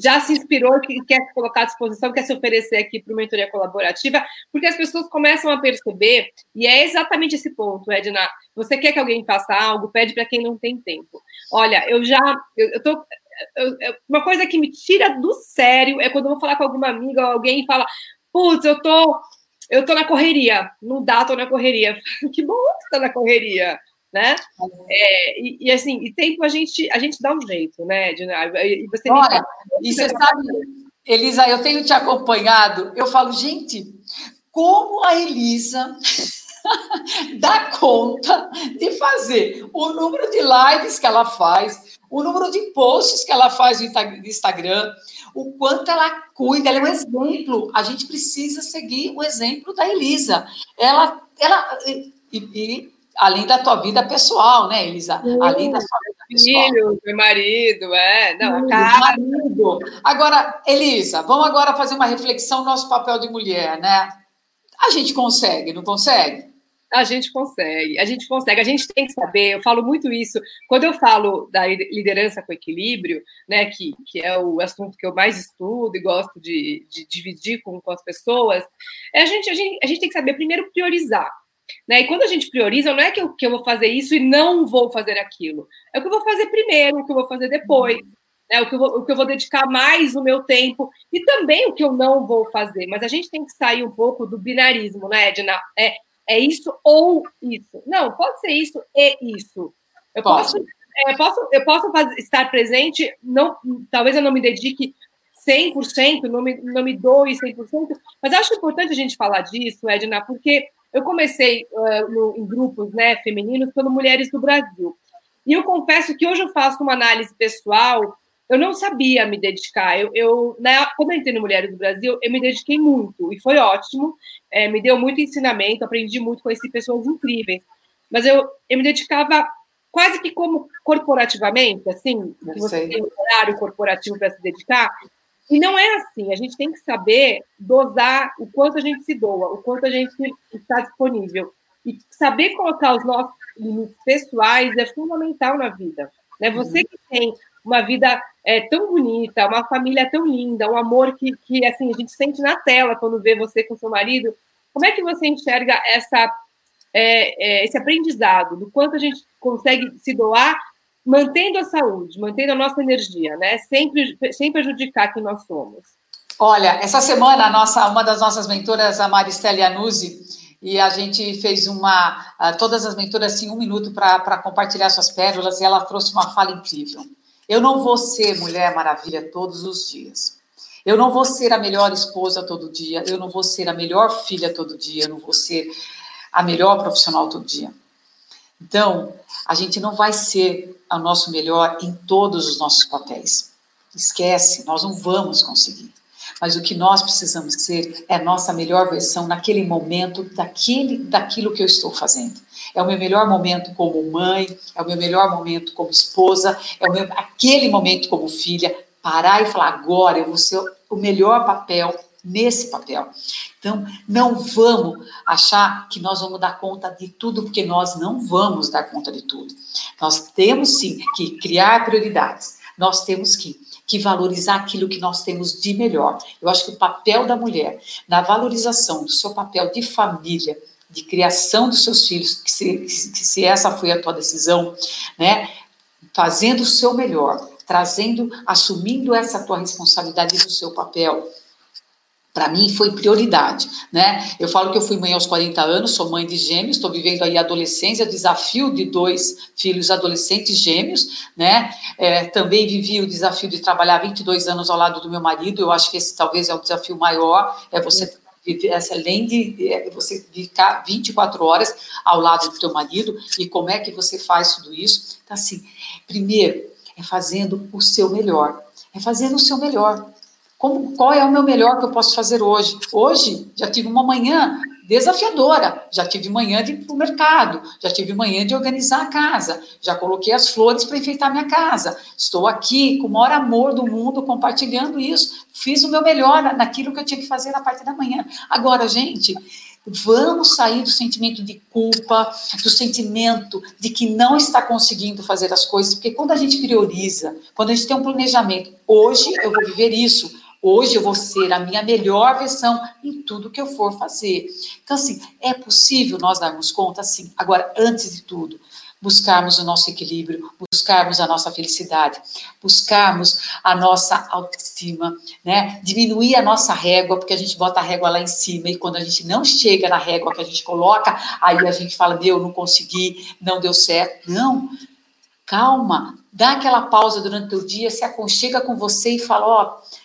já se inspirou e quer colocar à disposição, quer se oferecer aqui para uma mentoria colaborativa, porque as pessoas começam a perceber, e é exatamente esse ponto, Edna. Você quer que alguém faça algo, pede para quem não tem tempo. Olha, eu já. Eu, eu tô, uma coisa que me tira do sério é quando eu vou falar com alguma amiga ou alguém e fala: putz, eu tô eu tô na correria, não dá, tô na correria. que bom que tá na correria, né? É, e, e, assim, e tempo a gente, a gente dá um jeito, né, E você Olha, e você sabe, Elisa, eu tenho te acompanhado, eu falo, gente, como a Elisa dá conta de fazer o número de lives que ela faz, o número de posts que ela faz no Instagram, o quanto ela cuida, ela é um exemplo. A gente precisa seguir o exemplo da Elisa. Ela, ela e, e além da tua vida pessoal, né, Elisa? Além da sua vida pessoal. Filho, meu marido, é. Não, Filho, marido. Agora, Elisa, vamos agora fazer uma reflexão no nosso papel de mulher, né? A gente consegue, não consegue? A gente consegue, a gente consegue, a gente tem que saber, eu falo muito isso, quando eu falo da liderança com equilíbrio, né, que, que é o assunto que eu mais estudo e gosto de, de dividir com, com as pessoas, é a, gente, a, gente, a gente tem que saber primeiro priorizar. Né? E quando a gente prioriza, não é que eu, que eu vou fazer isso e não vou fazer aquilo, é o que eu vou fazer primeiro, o que eu vou fazer depois. Né, o, que vou, o que eu vou dedicar mais o meu tempo e também o que eu não vou fazer. Mas a gente tem que sair um pouco do binarismo, né, Edna? É, é isso ou isso. Não, pode ser isso e isso. Eu posso, é, posso, eu posso fazer, estar presente, não, talvez eu não me dedique 100%, não me, não me doe 100%, mas acho importante a gente falar disso, Edna, porque eu comecei uh, no, em grupos né, femininos pelo Mulheres do Brasil. E eu confesso que hoje eu faço uma análise pessoal eu não sabia me dedicar. Eu, eu né, quando eu entrei no Mulheres do Brasil, eu me dediquei muito e foi ótimo. É, me deu muito ensinamento, aprendi muito, conheci pessoas incríveis. Mas eu, eu me dedicava quase que como corporativamente, assim, que você tem um horário corporativo para se dedicar. E não é assim. A gente tem que saber dosar o quanto a gente se doa, o quanto a gente está disponível. E saber colocar os nossos limites pessoais é fundamental na vida. Né? Você uhum. que tem uma vida é, tão bonita, uma família tão linda, um amor que, que assim a gente sente na tela quando vê você com seu marido. Como é que você enxerga essa, é, é, esse aprendizado do quanto a gente consegue se doar, mantendo a saúde, mantendo a nossa energia, né? Sempre, sem prejudicar quem nós somos. Olha, essa semana nossa, uma das nossas mentoras, a Maristela Anuzzi, e a gente fez uma, todas as mentoras assim, um minuto para compartilhar suas pérolas, e ela trouxe uma fala incrível. Eu não vou ser Mulher Maravilha todos os dias. Eu não vou ser a melhor esposa todo dia. Eu não vou ser a melhor filha todo dia. Eu não vou ser a melhor profissional todo dia. Então, a gente não vai ser o nosso melhor em todos os nossos papéis. Esquece, nós não vamos conseguir. Mas o que nós precisamos ser é a nossa melhor versão naquele momento daquele, daquilo que eu estou fazendo. É o meu melhor momento como mãe, é o meu melhor momento como esposa, é o meu, aquele momento como filha. Parar e falar, agora eu vou ser o melhor papel nesse papel. Então, não vamos achar que nós vamos dar conta de tudo, porque nós não vamos dar conta de tudo. Nós temos sim que criar prioridades. Nós temos que, que valorizar aquilo que nós temos de melhor. Eu acho que o papel da mulher na valorização do seu papel de família, de criação dos seus filhos, que se, que se essa foi a tua decisão, né, fazendo o seu melhor, trazendo, assumindo essa tua responsabilidade do seu papel, para mim foi prioridade, né? Eu falo que eu fui mãe aos 40 anos, sou mãe de gêmeos, estou vivendo aí a adolescência, desafio de dois filhos adolescentes gêmeos, né? É, também vivi o desafio de trabalhar 22 anos ao lado do meu marido, eu acho que esse talvez é o desafio maior, é você além de você ficar 24 horas ao lado do teu marido, e como é que você faz tudo isso? Então, assim, primeiro, é fazendo o seu melhor, é fazendo o seu melhor. Como, qual é o meu melhor que eu posso fazer hoje? Hoje, já tive uma manhã desafiadora. Já tive manhã de ir para o mercado, já tive manhã de organizar a casa, já coloquei as flores para enfeitar minha casa. Estou aqui com o maior amor do mundo compartilhando isso. Fiz o meu melhor naquilo que eu tinha que fazer na parte da manhã. Agora, gente, vamos sair do sentimento de culpa, do sentimento de que não está conseguindo fazer as coisas, porque quando a gente prioriza, quando a gente tem um planejamento, hoje eu vou viver isso, Hoje eu vou ser a minha melhor versão em tudo que eu for fazer. Então, assim, é possível nós darmos conta? Sim. Agora, antes de tudo, buscarmos o nosso equilíbrio, buscarmos a nossa felicidade, buscarmos a nossa autoestima, né? Diminuir a nossa régua, porque a gente bota a régua lá em cima e quando a gente não chega na régua que a gente coloca, aí a gente fala, meu, não consegui, não deu certo. Não, calma, dá aquela pausa durante o dia, se aconchega com você e fala, ó, oh,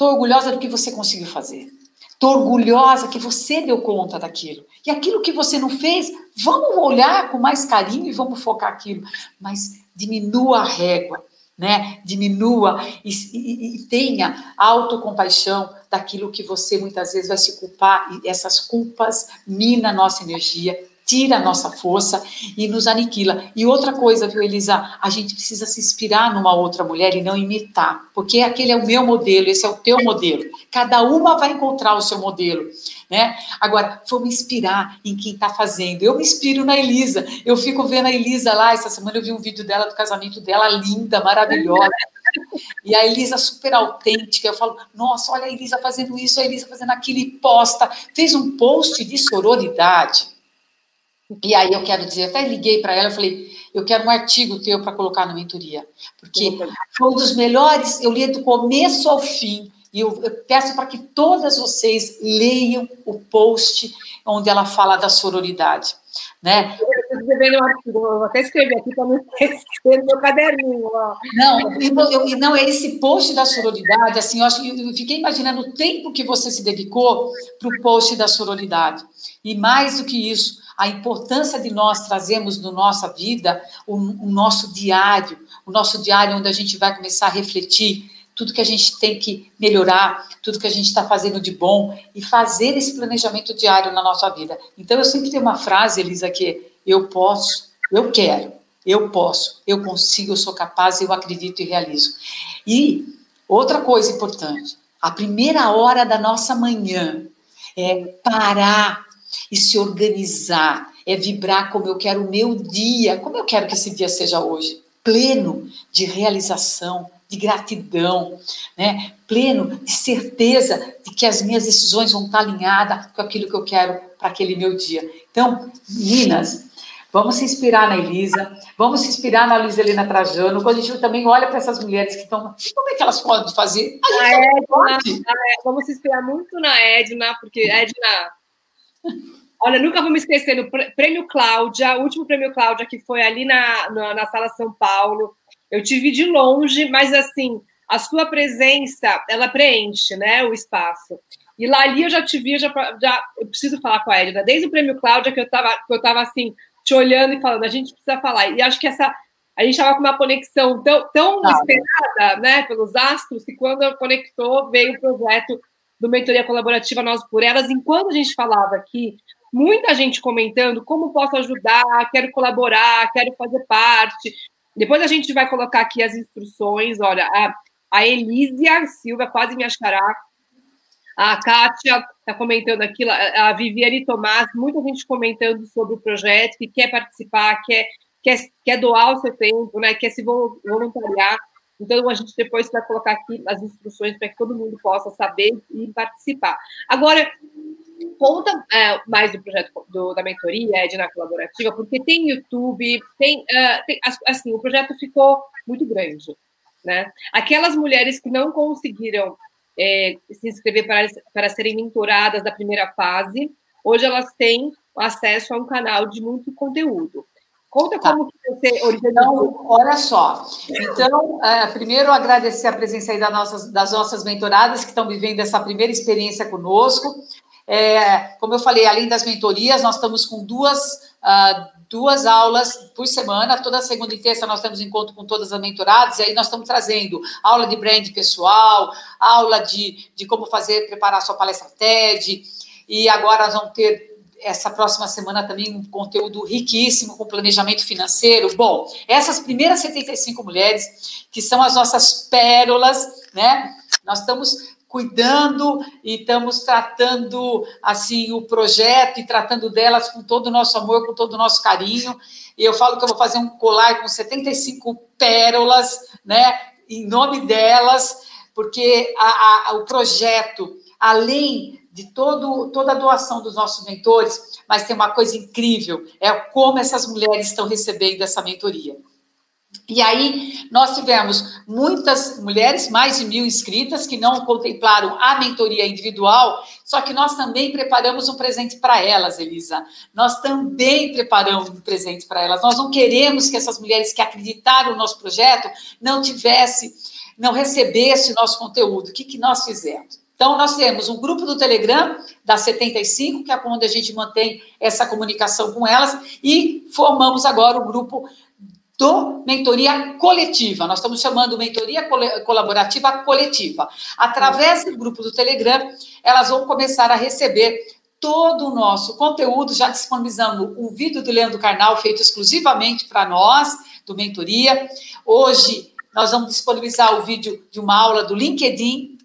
tô orgulhosa do que você conseguiu fazer. Tô orgulhosa que você deu conta daquilo. E aquilo que você não fez, vamos olhar com mais carinho e vamos focar aquilo. Mas diminua a régua, né? Diminua e, e, e tenha autocompaixão daquilo que você muitas vezes vai se culpar. E essas culpas minam a nossa energia, tira a nossa força e nos aniquila. E outra coisa, viu, Elisa? A gente precisa se inspirar numa outra mulher e não imitar, porque aquele é o meu modelo, esse é o teu modelo. Cada uma vai encontrar o seu modelo, né? Agora, vamos inspirar em quem está fazendo. Eu me inspiro na Elisa. Eu fico vendo a Elisa lá. Essa semana eu vi um vídeo dela do casamento dela, linda, maravilhosa. E a Elisa super autêntica. Eu falo, nossa, olha a Elisa fazendo isso, a Elisa fazendo aquilo e posta. Fez um post de sororidade e aí eu quero dizer, até liguei para ela, eu falei, eu quero um artigo teu para colocar na mentoria, porque foi um dos melhores, eu li do começo ao fim, e eu, eu peço para que todas vocês leiam o post onde ela fala da sororidade, né? Eu escrevendo um artigo, vou até escrever aqui para não esquecer no meu caderninho. Ó. Não, eu, eu, não, é esse post da sororidade, assim, eu, acho, eu fiquei imaginando o tempo que você se dedicou para o post da sororidade, e mais do que isso, a importância de nós trazermos no nossa vida o, o nosso diário, o nosso diário onde a gente vai começar a refletir tudo que a gente tem que melhorar, tudo que a gente está fazendo de bom e fazer esse planejamento diário na nossa vida. Então, eu sempre tenho uma frase, Elisa, que eu posso, eu quero, eu posso, eu consigo, eu sou capaz, eu acredito e realizo. E outra coisa importante, a primeira hora da nossa manhã é parar e se organizar, é vibrar como eu quero o meu dia, como eu quero que esse dia seja hoje, pleno de realização, de gratidão, né? pleno de certeza de que as minhas decisões vão estar alinhadas com aquilo que eu quero para aquele meu dia. Então, meninas, vamos se inspirar na Elisa, vamos se inspirar na Luiz Helena Trajano, quando a gente também olha para essas mulheres que estão. Como é que elas podem fazer? A, a Edna, pode. A, vamos se inspirar muito na Edna, porque Edna Olha, nunca vou me esquecer do Prêmio Cláudia, o último Prêmio Cláudia, que foi ali na, na, na, Sala São Paulo. Eu tive de longe, mas assim, a sua presença, ela preenche né, o espaço. E lá ali eu já te vi, já, já eu preciso falar com a Edna, desde o Prêmio Cláudia, que eu estava que eu tava assim, te olhando e falando, a gente precisa falar. E acho que essa. A gente estava com uma conexão tão, tão esperada né, pelos astros que quando conectou, veio o projeto do Mentoria Colaborativa Nós por Elas. Enquanto a gente falava aqui, muita gente comentando como posso ajudar, quero colaborar, quero fazer parte. Depois a gente vai colocar aqui as instruções. Olha, a, a Elísia Silva quase me achará. A Kátia está comentando aqui, a Viviane Tomás, muita gente comentando sobre o projeto, que quer participar, quer, quer, quer doar o seu tempo, né, quer se voluntariar. Então, a gente depois vai colocar aqui as instruções para que todo mundo possa saber e participar. Agora, conta é, mais do projeto do, da mentoria, Edna Colaborativa, porque tem YouTube, tem, uh, tem, assim, o projeto ficou muito grande, né? Aquelas mulheres que não conseguiram é, se inscrever para, para serem mentoradas da primeira fase, hoje elas têm acesso a um canal de muito conteúdo. Conta tá. como você organizou. Então, olha só. Então, é, primeiro agradecer a presença aí das nossas, das nossas mentoradas que estão vivendo essa primeira experiência conosco. É, como eu falei, além das mentorias, nós estamos com duas, uh, duas aulas por semana. Toda segunda e terça nós temos encontro com todas as mentoradas, e aí nós estamos trazendo aula de brand pessoal, aula de, de como fazer, preparar sua palestra TED, e agora nós vamos ter essa próxima semana também um conteúdo riquíssimo com planejamento financeiro. Bom, essas primeiras 75 mulheres, que são as nossas pérolas, né? Nós estamos cuidando e estamos tratando assim o projeto e tratando delas com todo o nosso amor, com todo o nosso carinho. E eu falo que eu vou fazer um colar com 75 pérolas, né? Em nome delas, porque a, a, o projeto, além de todo, toda a doação dos nossos mentores, mas tem uma coisa incrível, é como essas mulheres estão recebendo essa mentoria. E aí, nós tivemos muitas mulheres, mais de mil inscritas, que não contemplaram a mentoria individual, só que nós também preparamos um presente para elas, Elisa. Nós também preparamos um presente para elas. Nós não queremos que essas mulheres que acreditaram no nosso projeto não tivessem, não recebessem o nosso conteúdo. O que, que nós fizemos? Então, nós temos um grupo do Telegram da 75, que é onde a gente mantém essa comunicação com elas, e formamos agora o grupo do mentoria coletiva. Nós estamos chamando mentoria colaborativa coletiva. Através do grupo do Telegram, elas vão começar a receber todo o nosso conteúdo, já disponibilizando um vídeo do Leandro Carnal feito exclusivamente para nós, do mentoria. Hoje nós vamos disponibilizar o vídeo de uma aula do LinkedIn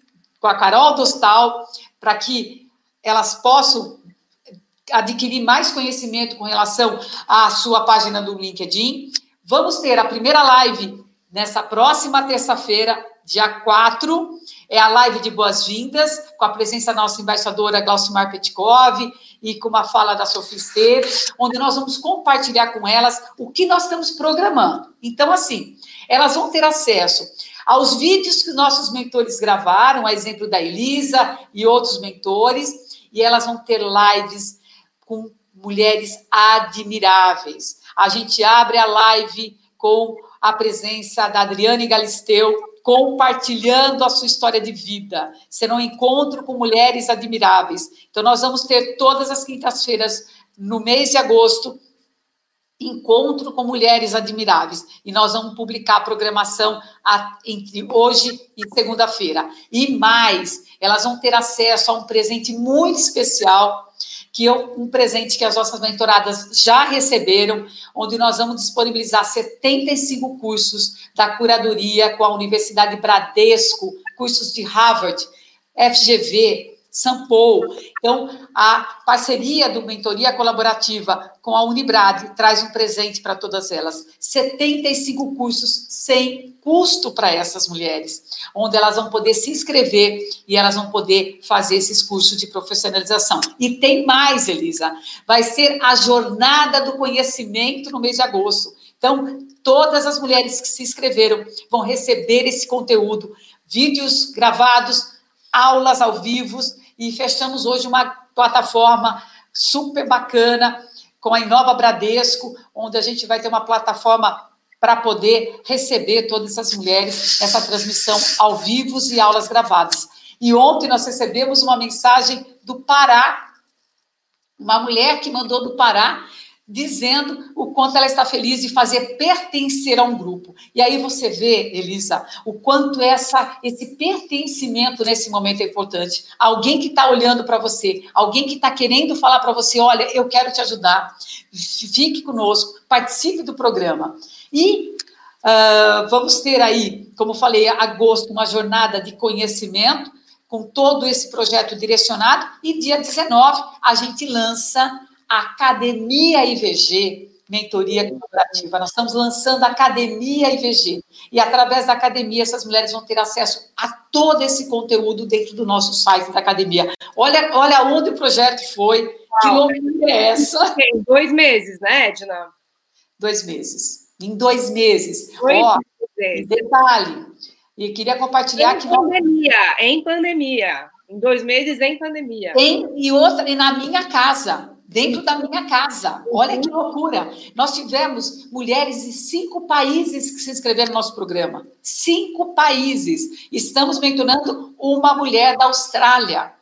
com a Carol Dostal, para que elas possam adquirir mais conhecimento com relação à sua página do LinkedIn. Vamos ter a primeira live nessa próxima terça-feira, dia 4. É a live de boas-vindas, com a presença da nossa embaixadora Glaucimar Petkov e com uma fala da Sofia Esteves, onde nós vamos compartilhar com elas o que nós estamos programando. Então, assim, elas vão ter acesso aos vídeos que nossos mentores gravaram, a exemplo da Elisa e outros mentores, e elas vão ter lives com mulheres admiráveis. A gente abre a live com a presença da Adriane Galisteu, compartilhando a sua história de vida. Será um encontro com mulheres admiráveis. Então, nós vamos ter todas as quintas-feiras, no mês de agosto, encontro com mulheres admiráveis. E nós vamos publicar a programação entre hoje e segunda-feira. E mais, elas vão ter acesso a um presente muito especial que eu, um presente que as nossas mentoradas já receberam, onde nós vamos disponibilizar 75 cursos da curadoria com a Universidade Bradesco, cursos de Harvard, FGV, Sampo. Então, a parceria do Mentoria Colaborativa com a Unibrad traz um presente para todas elas. 75 cursos sem custo para essas mulheres, onde elas vão poder se inscrever e elas vão poder fazer esses cursos de profissionalização. E tem mais, Elisa. Vai ser a jornada do conhecimento no mês de agosto. Então, todas as mulheres que se inscreveram vão receber esse conteúdo, vídeos gravados, aulas ao vivo e fechamos hoje uma plataforma super bacana com a Inova Bradesco, onde a gente vai ter uma plataforma para poder receber todas essas mulheres nessa transmissão ao vivo e aulas gravadas. E ontem nós recebemos uma mensagem do Pará, uma mulher que mandou do Pará dizendo o quanto ela está feliz de fazer pertencer a um grupo. E aí você vê, Elisa, o quanto essa, esse pertencimento nesse momento é importante. Alguém que está olhando para você, alguém que está querendo falar para você, olha, eu quero te ajudar, fique conosco, participe do programa. E uh, vamos ter aí, como falei, agosto, uma jornada de conhecimento, com todo esse projeto direcionado, e dia 19 a gente lança Academia IVG, mentoria colaborativa. Nós estamos lançando a Academia IVG. E através da academia, essas mulheres vão ter acesso a todo esse conteúdo dentro do nosso site da academia. Olha, olha onde o projeto foi. Uau. Que loucura é essa? Em dois meses, né, Edna? Dois meses. Em dois meses. Dois Ó, meses. Detalhe. E queria compartilhar em que. Em pandemia, em pandemia. Em dois meses em pandemia. Em, e outra, e na minha casa dentro da minha casa. Olha que loucura! Nós tivemos mulheres de cinco países que se inscreveram no nosso programa. Cinco países. Estamos mentorando uma mulher da Austrália.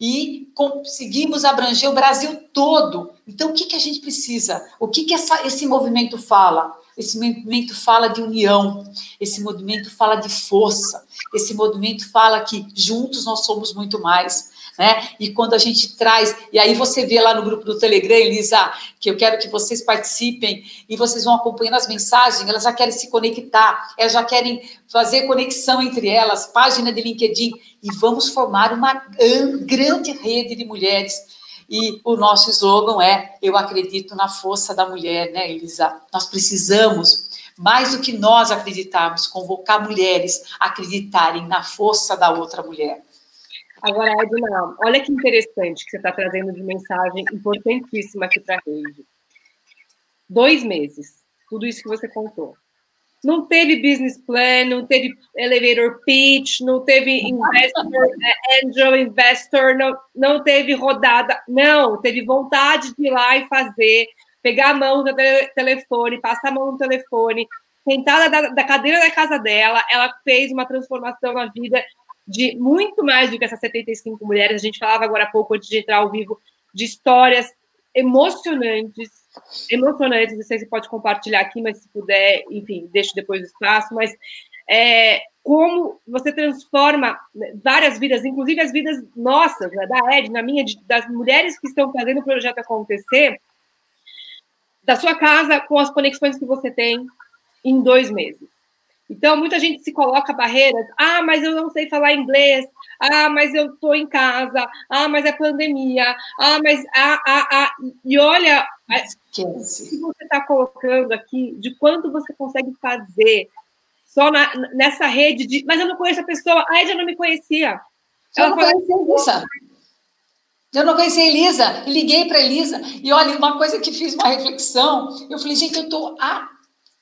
E conseguimos abranger o Brasil todo. Então, o que, que a gente precisa? O que, que essa, esse movimento fala? Esse movimento fala de união, esse movimento fala de força, esse movimento fala que juntos nós somos muito mais né? E quando a gente traz, e aí você vê lá no grupo do Telegram, Elisa, que eu quero que vocês participem e vocês vão acompanhando as mensagens, elas já querem se conectar, elas já querem fazer conexão entre elas, página de LinkedIn, e vamos formar uma grande rede de mulheres. E o nosso slogan é: Eu acredito na força da mulher, né, Elisa? Nós precisamos mais do que nós acreditarmos, convocar mulheres a acreditarem na força da outra mulher. Agora, Edna, olha que interessante que você está trazendo de mensagem importantíssima aqui para a rede. Dois meses, tudo isso que você contou. Não teve business plan, não teve elevator pitch, não teve investor, é, angel investor, não, não teve rodada, não, teve vontade de ir lá e fazer, pegar a mão do telefone, passar a mão no telefone, sentada da, da cadeira da casa dela, ela fez uma transformação na vida de muito mais do que essas 75 mulheres. A gente falava agora há pouco, antes de entrar ao vivo, de histórias emocionantes, emocionantes. Não sei se pode compartilhar aqui, mas se puder, enfim, deixo depois o espaço. Mas é, como você transforma várias vidas, inclusive as vidas nossas, né, da Ed, na minha, das mulheres que estão fazendo o projeto acontecer, da sua casa com as conexões que você tem em dois meses. Então, muita gente se coloca barreiras. Ah, mas eu não sei falar inglês. Ah, mas eu estou em casa. Ah, mas é pandemia. Ah, mas. Ah, ah, ah. E olha Esquece. o que você está colocando aqui, de quanto você consegue fazer só na, nessa rede de. Mas eu não conheço a pessoa. A Ed não me conhecia. Eu não conhecia Elisa. Eu não conhecia a Elisa. Liguei para Elisa. E olha, uma coisa que fiz uma reflexão. Eu falei, gente, eu estou há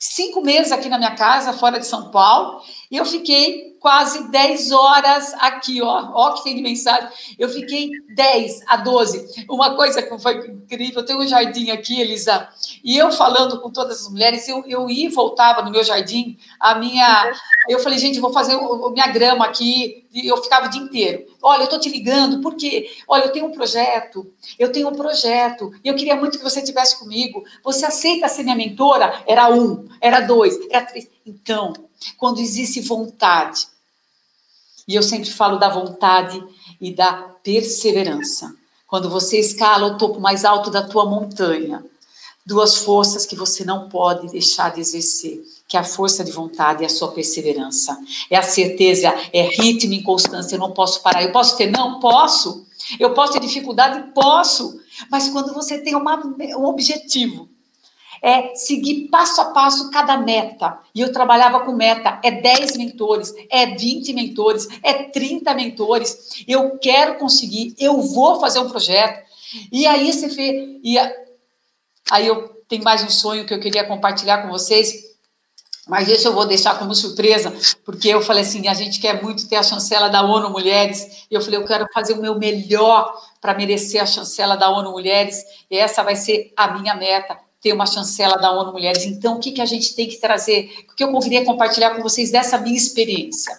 cinco meses aqui na minha casa, fora de São Paulo, e eu fiquei quase 10 horas aqui, ó. Ó, que tem de mensagem. Eu fiquei 10 a 12. Uma coisa que foi incrível, tem um jardim aqui, Elisa, e eu falando com todas as mulheres, eu, eu ia e voltava no meu jardim, a minha. Eu falei, gente, vou fazer minha grama aqui, e eu ficava o dia inteiro. Olha, eu tô te ligando, porque, olha, eu tenho um projeto, eu tenho um projeto, e eu queria muito que você estivesse comigo. Você aceita ser minha mentora? Era um, era dois, era três. Então, quando existe vontade, e eu sempre falo da vontade e da perseverança. Quando você escala o topo mais alto da tua montanha, duas forças que você não pode deixar de exercer, que é a força de vontade e a sua perseverança. É a certeza, é ritmo e constância, eu não posso parar. Eu posso ter não? Posso. Eu posso ter dificuldade? Posso. Mas quando você tem uma, um objetivo, é seguir passo a passo cada meta. E eu trabalhava com meta, é 10 mentores, é 20 mentores, é 30 mentores. Eu quero conseguir, eu vou fazer um projeto. E aí você vê, e aí eu tenho mais um sonho que eu queria compartilhar com vocês. Mas esse eu vou deixar como surpresa, porque eu falei assim: a gente quer muito ter a chancela da ONU Mulheres, e eu falei: eu quero fazer o meu melhor para merecer a chancela da ONU Mulheres, e essa vai ser a minha meta ter uma chancela da ONU Mulheres. Então, o que, que a gente tem que trazer? O que eu queria compartilhar com vocês dessa minha experiência?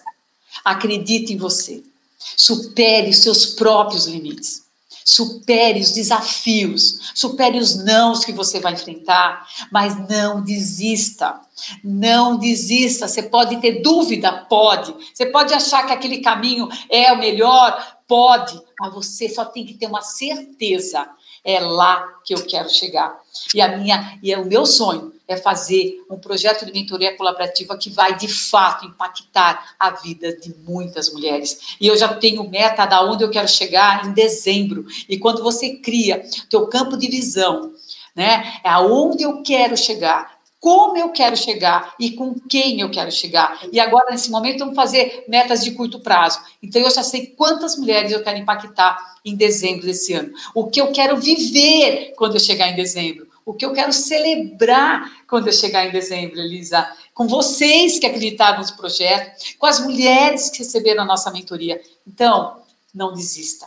Acredite em você. Supere os seus próprios limites. Supere os desafios, supere os nãos que você vai enfrentar, mas não desista. Não desista. Você pode ter dúvida? Pode. Você pode achar que aquele caminho é o melhor? Pode. Mas você só tem que ter uma certeza é lá que eu quero chegar. E a minha e é o meu sonho é fazer um projeto de mentoria colaborativa que vai de fato impactar a vida de muitas mulheres. E eu já tenho meta da onde eu quero chegar em dezembro. E quando você cria teu campo de visão, né? É aonde eu quero chegar como eu quero chegar e com quem eu quero chegar. E agora, nesse momento, vamos fazer metas de curto prazo. Então, eu já sei quantas mulheres eu quero impactar em dezembro desse ano. O que eu quero viver quando eu chegar em dezembro. O que eu quero celebrar quando eu chegar em dezembro, Elisa. Com vocês que acreditaram no projeto, com as mulheres que receberam a nossa mentoria. Então, não desista.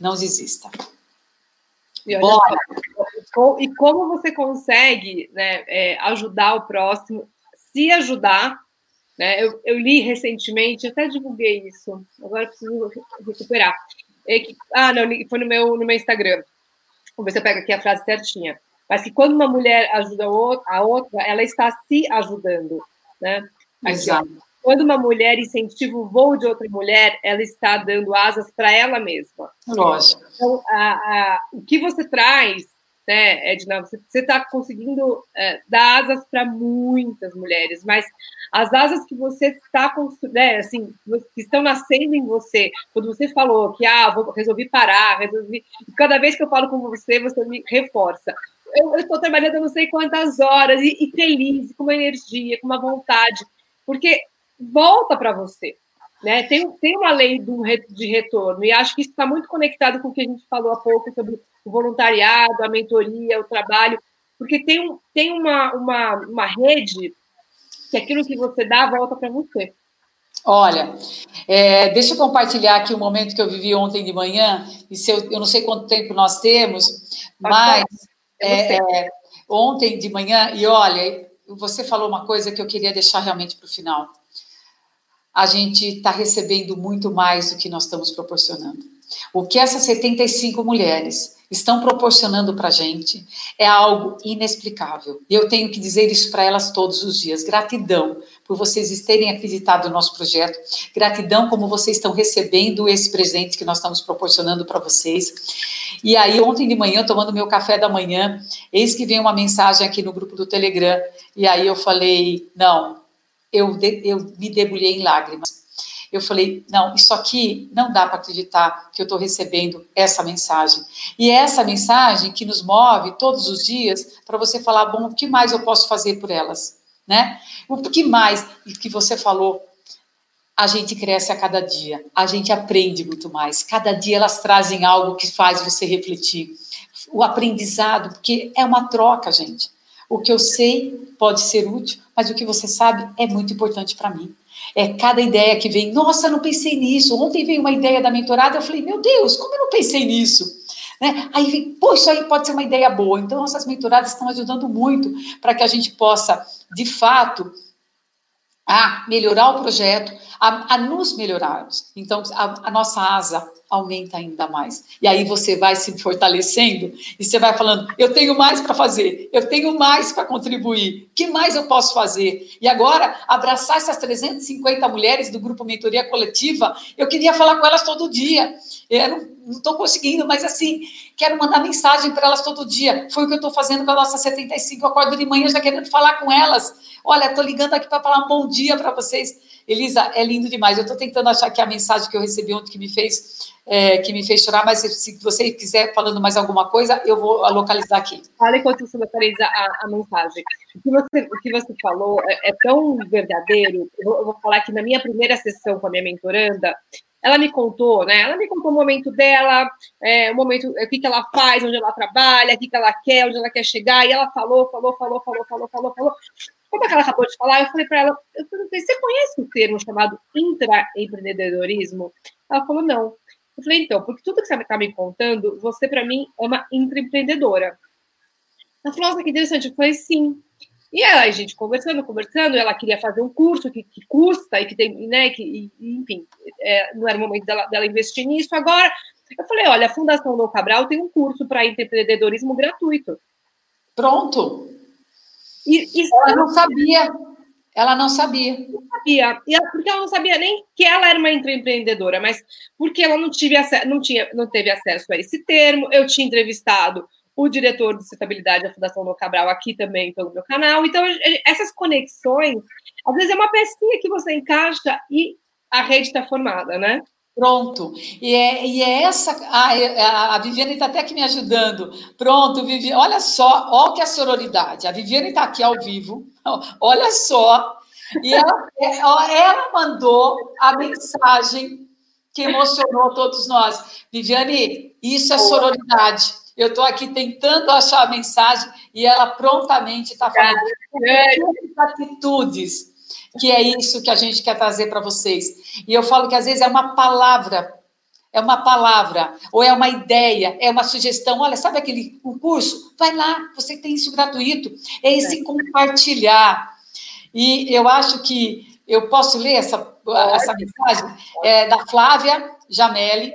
Não desista. E, E como você consegue né, é, ajudar o próximo, se ajudar. Né? Eu, eu, li recentemente, até divulguei isso, agora preciso recuperar. É que, ah, não, foi no meu, no meu Instagram. Vamos ver se eu pego aqui a frase certinha. Mas que quando uma mulher ajuda a outra, ela está se ajudando. Né? Exato. Quando uma mulher incentiva o voo de outra mulher, ela está dando asas para ela mesma. Lógico. Então, a, a, o que você traz, né, Edna, você está conseguindo é, dar asas para muitas mulheres, mas as asas que você está construindo, né, assim, que estão nascendo em você, quando você falou que, ah, vou, resolvi parar, resolvi... Cada vez que eu falo com você, você me reforça eu estou trabalhando não sei quantas horas e, e, feliz, com uma energia, com uma vontade, porque volta para você. Né? Tem, tem uma lei do, de retorno, e acho que isso está muito conectado com o que a gente falou há pouco sobre o voluntariado, a mentoria, o trabalho, porque tem, um, tem uma, uma, uma rede que aquilo que você dá volta para você. Olha, é, deixa eu compartilhar aqui o um momento que eu vivi ontem de manhã, e se eu, eu não sei quanto tempo nós temos, mas é, é, ontem de manhã, e olha, você falou uma coisa que eu queria deixar realmente para o final a gente está recebendo muito mais do que nós estamos proporcionando. O que essas 75 mulheres estão proporcionando para a gente é algo inexplicável. E eu tenho que dizer isso para elas todos os dias. Gratidão por vocês terem acreditado no nosso projeto. Gratidão como vocês estão recebendo esse presente que nós estamos proporcionando para vocês. E aí, ontem de manhã, tomando meu café da manhã, eis que veio uma mensagem aqui no grupo do Telegram. E aí eu falei: não, eu, eu me debulhei em lágrimas. Eu falei, não, isso aqui não dá para acreditar que eu estou recebendo essa mensagem. E é essa mensagem que nos move todos os dias para você falar, bom, o que mais eu posso fazer por elas? Né? O que mais que você falou? A gente cresce a cada dia, a gente aprende muito mais. Cada dia elas trazem algo que faz você refletir. O aprendizado, porque é uma troca, gente. O que eu sei pode ser útil, mas o que você sabe é muito importante para mim. É cada ideia que vem, nossa, não pensei nisso. Ontem veio uma ideia da mentorada, eu falei, meu Deus, como eu não pensei nisso? Né? Aí vem, pô, isso aí pode ser uma ideia boa. Então, essas mentoradas estão ajudando muito para que a gente possa, de fato, a melhorar o projeto, a, a nos melhorarmos. Então, a, a nossa asa aumenta ainda mais. E aí você vai se fortalecendo e você vai falando: eu tenho mais para fazer, eu tenho mais para contribuir, que mais eu posso fazer? E agora, abraçar essas 350 mulheres do grupo Mentoria Coletiva, eu queria falar com elas todo dia. Eu não estou conseguindo, mas assim, quero mandar mensagem para elas todo dia. Foi o que eu estou fazendo com a nossa 75. Eu acordo de manhã já querendo falar com elas. Olha, estou ligando aqui para falar um bom dia para vocês. Elisa, é lindo demais. Eu estou tentando achar aqui a mensagem que eu recebi ontem que me fez é, que me fez chorar, mas se você quiser falando mais alguma coisa, eu vou localizar aqui. Fala enquanto você localiza a, a mensagem. O que você, o que você falou é, é tão verdadeiro. Eu vou, eu vou, falar que na minha primeira sessão com a minha mentoranda, ela me contou, né? Ela me contou o momento dela, é, o momento, o que, que ela faz, onde ela trabalha, o que, que ela quer, onde ela quer chegar, e ela falou, falou, falou, falou, falou, falou, falou. Como é que ela acabou de falar, eu falei para ela, eu perguntei, você conhece o termo chamado intraempreendedorismo? Ela falou, não. Eu falei, então, porque tudo que você está me contando, você, para mim, é uma intraempreendedora. Ela falou, nossa, que interessante. Eu falei, sim. E aí, a gente conversando, conversando, ela queria fazer um curso que, que custa e que tem, né, que, enfim, é, não era o momento dela, dela, investir nisso. Agora, eu falei, olha, a Fundação Dom Cabral tem um curso para empreendedorismo gratuito. Pronto. E, e ela não sabia. Ela não sabia. Não sabia. E ela, porque ela não sabia nem que ela era uma empreendedora, mas porque ela não, tive não, tinha, não teve acesso a esse termo. Eu tinha entrevistado o diretor de sustentabilidade da Fundação do Cabral aqui também pelo meu canal. Então, essas conexões, às vezes é uma pecinha que você encaixa e a rede está formada, né? Pronto. E é, e é essa. A, a Viviane está até aqui me ajudando. Pronto, Viviane. Olha só, olha que é a sororidade. A Viviane está aqui ao vivo. Olha só. E ela, é, ela mandou a mensagem que emocionou todos nós. Viviane, isso é sororidade. Eu estou aqui tentando achar a mensagem e ela prontamente está falando atitudes que é isso que a gente quer trazer para vocês. E eu falo que às vezes é uma palavra, é uma palavra, ou é uma ideia, é uma sugestão. Olha, sabe aquele curso? Vai lá, você tem isso gratuito. É esse é. compartilhar. E eu acho que eu posso ler essa, essa mensagem é, da Flávia Jamelli,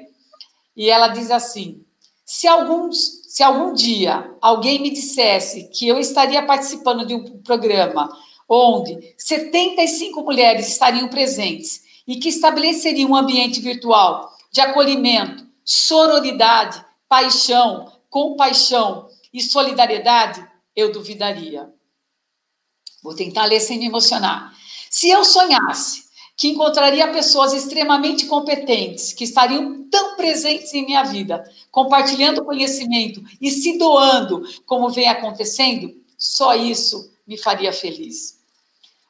e ela diz assim: se alguns se algum dia alguém me dissesse que eu estaria participando de um programa onde 75 mulheres estariam presentes e que estabeleceriam um ambiente virtual de acolhimento, sororidade, paixão, compaixão e solidariedade, eu duvidaria. Vou tentar ler sem me emocionar. Se eu sonhasse que encontraria pessoas extremamente competentes, que estariam tão presentes em minha vida, compartilhando conhecimento e se doando, como vem acontecendo, só isso me faria feliz.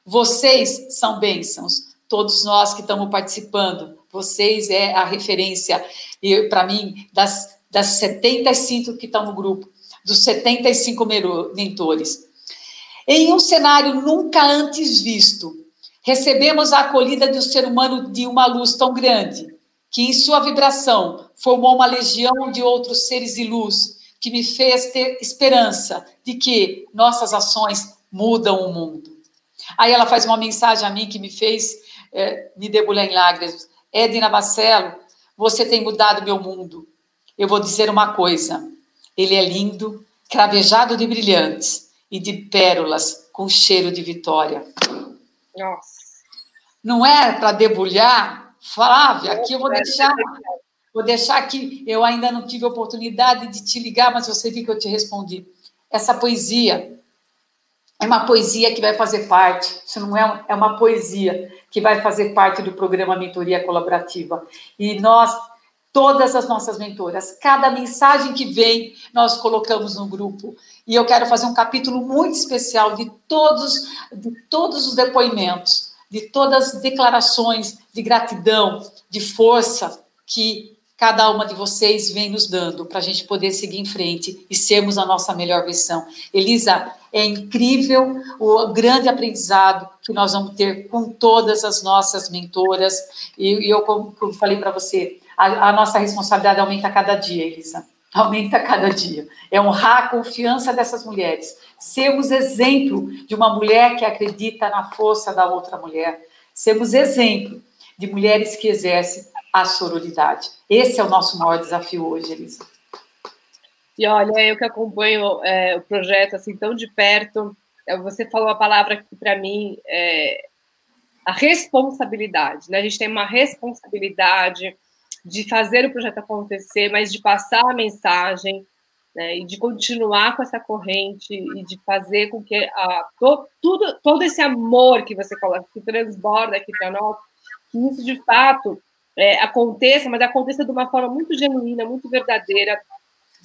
Vocês são bênçãos todos nós que estamos participando. Vocês é a referência, para mim, das, das 75 que estão no grupo, dos 75 mentores. Em um cenário nunca antes visto, recebemos a acolhida do ser humano de uma luz tão grande, que em sua vibração formou uma legião de outros seres de luz, que me fez ter esperança de que nossas ações mudam o mundo. Aí ela faz uma mensagem a mim que me fez é, me debulhar em lágrimas. Edna Bacelo, você tem mudado meu mundo. Eu vou dizer uma coisa: ele é lindo, cravejado de brilhantes e de pérolas com cheiro de vitória. Nossa. Não é para debulhar, Flávia, aqui eu vou deixar Vou deixar aqui, eu ainda não tive oportunidade de te ligar, mas você viu que eu te respondi. Essa poesia é uma poesia que vai fazer parte, isso não é, é uma poesia que vai fazer parte do programa Mentoria Colaborativa. E nós, todas as nossas mentoras, cada mensagem que vem, nós colocamos no grupo. E eu quero fazer um capítulo muito especial de todos, de todos os depoimentos, de todas as declarações de gratidão, de força que cada uma de vocês vem nos dando para a gente poder seguir em frente e sermos a nossa melhor versão. Elisa, é incrível o grande aprendizado que nós vamos ter com todas as nossas mentoras. E, eu, como falei para você, a, a, nossa responsabilidade aumenta a cada dia, Elisa. Aumenta a cada dia. É honrar a confiança dessas mulheres. Sermos exemplo de uma mulher que acredita na força da outra mulher. Sermos exemplo de mulheres que exercem a sororidade. Esse é o nosso maior desafio hoje, Elisa. E olha, eu que acompanho é, o projeto assim tão de perto, é, você falou a palavra que para mim é a responsabilidade. Né? A gente tem uma responsabilidade de fazer o projeto acontecer, mas de passar a mensagem né? e de continuar com essa corrente e de fazer com que a, to, tudo, todo esse amor que você coloca, que transborda aqui para nós, que isso de fato é, aconteça, mas aconteça de uma forma muito genuína, muito verdadeira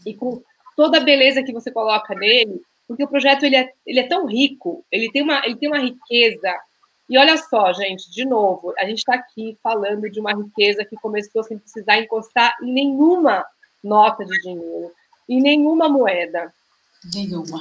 e com toda a beleza que você coloca nele, porque o projeto ele é, ele é tão rico, ele tem, uma, ele tem uma riqueza. E olha só, gente, de novo, a gente está aqui falando de uma riqueza que começou sem precisar encostar em nenhuma nota de dinheiro, em nenhuma moeda. Nenhuma.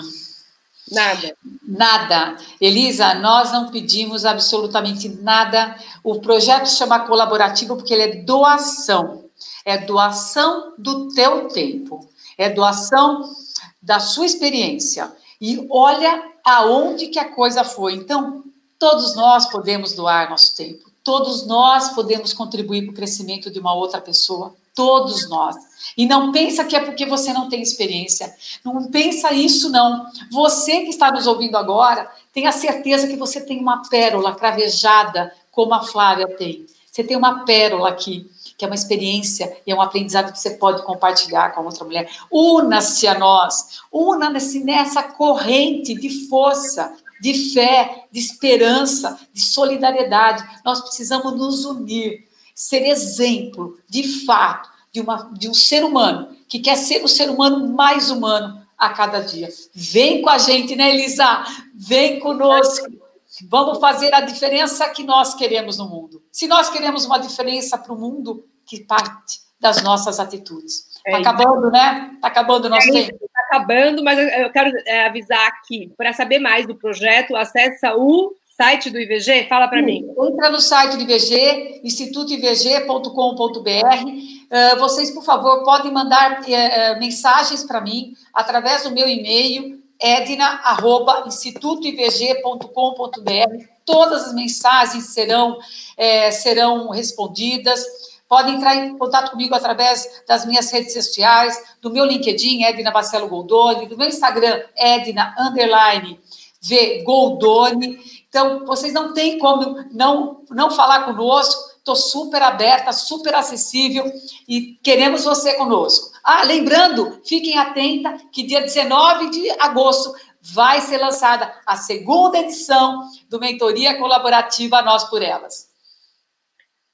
Nada. Nada. Elisa, nós não pedimos absolutamente nada. O projeto se chama colaborativo porque ele é doação. É doação do teu tempo. É doação da sua experiência. E olha aonde que a coisa foi. Então, todos nós podemos doar nosso tempo. Todos nós podemos contribuir para o crescimento de uma outra pessoa. Todos nós. E não pensa que é porque você não tem experiência. Não pensa isso, não. Você que está nos ouvindo agora, tenha certeza que você tem uma pérola cravejada, como a Flávia tem. Você tem uma pérola aqui, que é uma experiência e é um aprendizado que você pode compartilhar com outra mulher. Una-se a nós. Una-se nessa corrente de força, de fé, de esperança, de solidariedade. Nós precisamos nos unir ser exemplo, de fato, de, uma, de um ser humano que quer ser o ser humano mais humano a cada dia. Vem com a gente, né, Elisa? Vem conosco. Vamos fazer a diferença que nós queremos no mundo. Se nós queremos uma diferença para o mundo, que parte das nossas atitudes. Está é acabando, né? Está acabando o nosso é tempo. Está acabando, mas eu quero é, avisar aqui, para saber mais do projeto, acessa o Site do IVG? Fala para mim. Entra no site do IVG, institutoivg.com.br. Uh, vocês, por favor, podem mandar uh, mensagens para mim através do meu e-mail, edna.institutoivg.com.br. Todas as mensagens serão, é, serão respondidas. Podem entrar em contato comigo através das minhas redes sociais, do meu LinkedIn, Edna Bacelo Goldoni, do meu Instagram, Edna Underline V Goldoni. Então, vocês não têm como não, não falar conosco. Estou super aberta, super acessível e queremos você conosco. Ah, lembrando, fiquem atenta que dia 19 de agosto vai ser lançada a segunda edição do Mentoria Colaborativa Nós por Elas.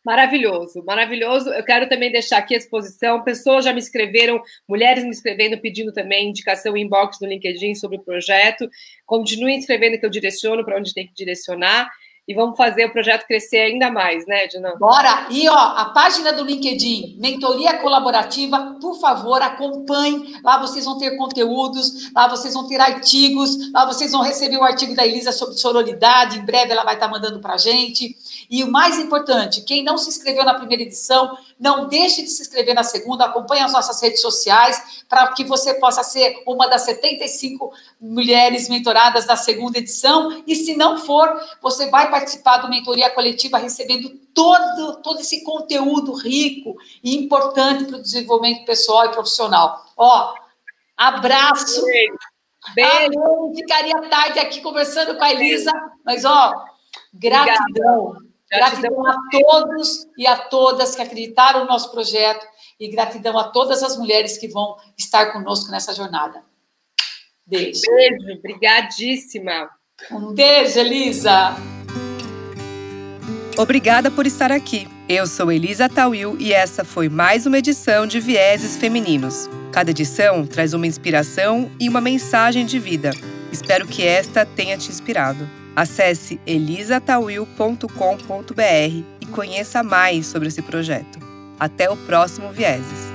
Maravilhoso, maravilhoso. Eu quero também deixar aqui a exposição. Pessoas já me escreveram, mulheres me escrevendo, pedindo também indicação inbox no LinkedIn sobre o projeto. Continuem escrevendo que eu direciono para onde tem que direcionar. E vamos fazer o projeto crescer ainda mais, né, Edna? Bora! E ó, a página do LinkedIn, Mentoria Colaborativa, por favor, acompanhe. Lá vocês vão ter conteúdos, lá vocês vão ter artigos, lá vocês vão receber o artigo da Elisa sobre sororidade. Em breve ela vai estar mandando para gente. E o mais importante, quem não se inscreveu na primeira edição, não deixe de se inscrever na segunda, acompanhe as nossas redes sociais para que você possa ser uma das 75 mulheres mentoradas da segunda edição. E se não for, você vai participar do Mentoria Coletiva recebendo todo, todo esse conteúdo rico e importante para o desenvolvimento pessoal e profissional. Ó, abraço. Beijo. Beijo. Ah, ficaria tarde aqui conversando com a Elisa, mas ó, gratidão. Obrigada. Gratidão a todos e a todas que acreditaram no nosso projeto e gratidão a todas as mulheres que vão estar conosco nessa jornada. Beijo. Beijo, brigadíssima. Um beijo, Elisa. Obrigada por estar aqui. Eu sou Elisa Tawil e essa foi mais uma edição de Vieses Femininos. Cada edição traz uma inspiração e uma mensagem de vida. Espero que esta tenha te inspirado. Acesse elisatawil.com.br e conheça mais sobre esse projeto. Até o próximo Vieses.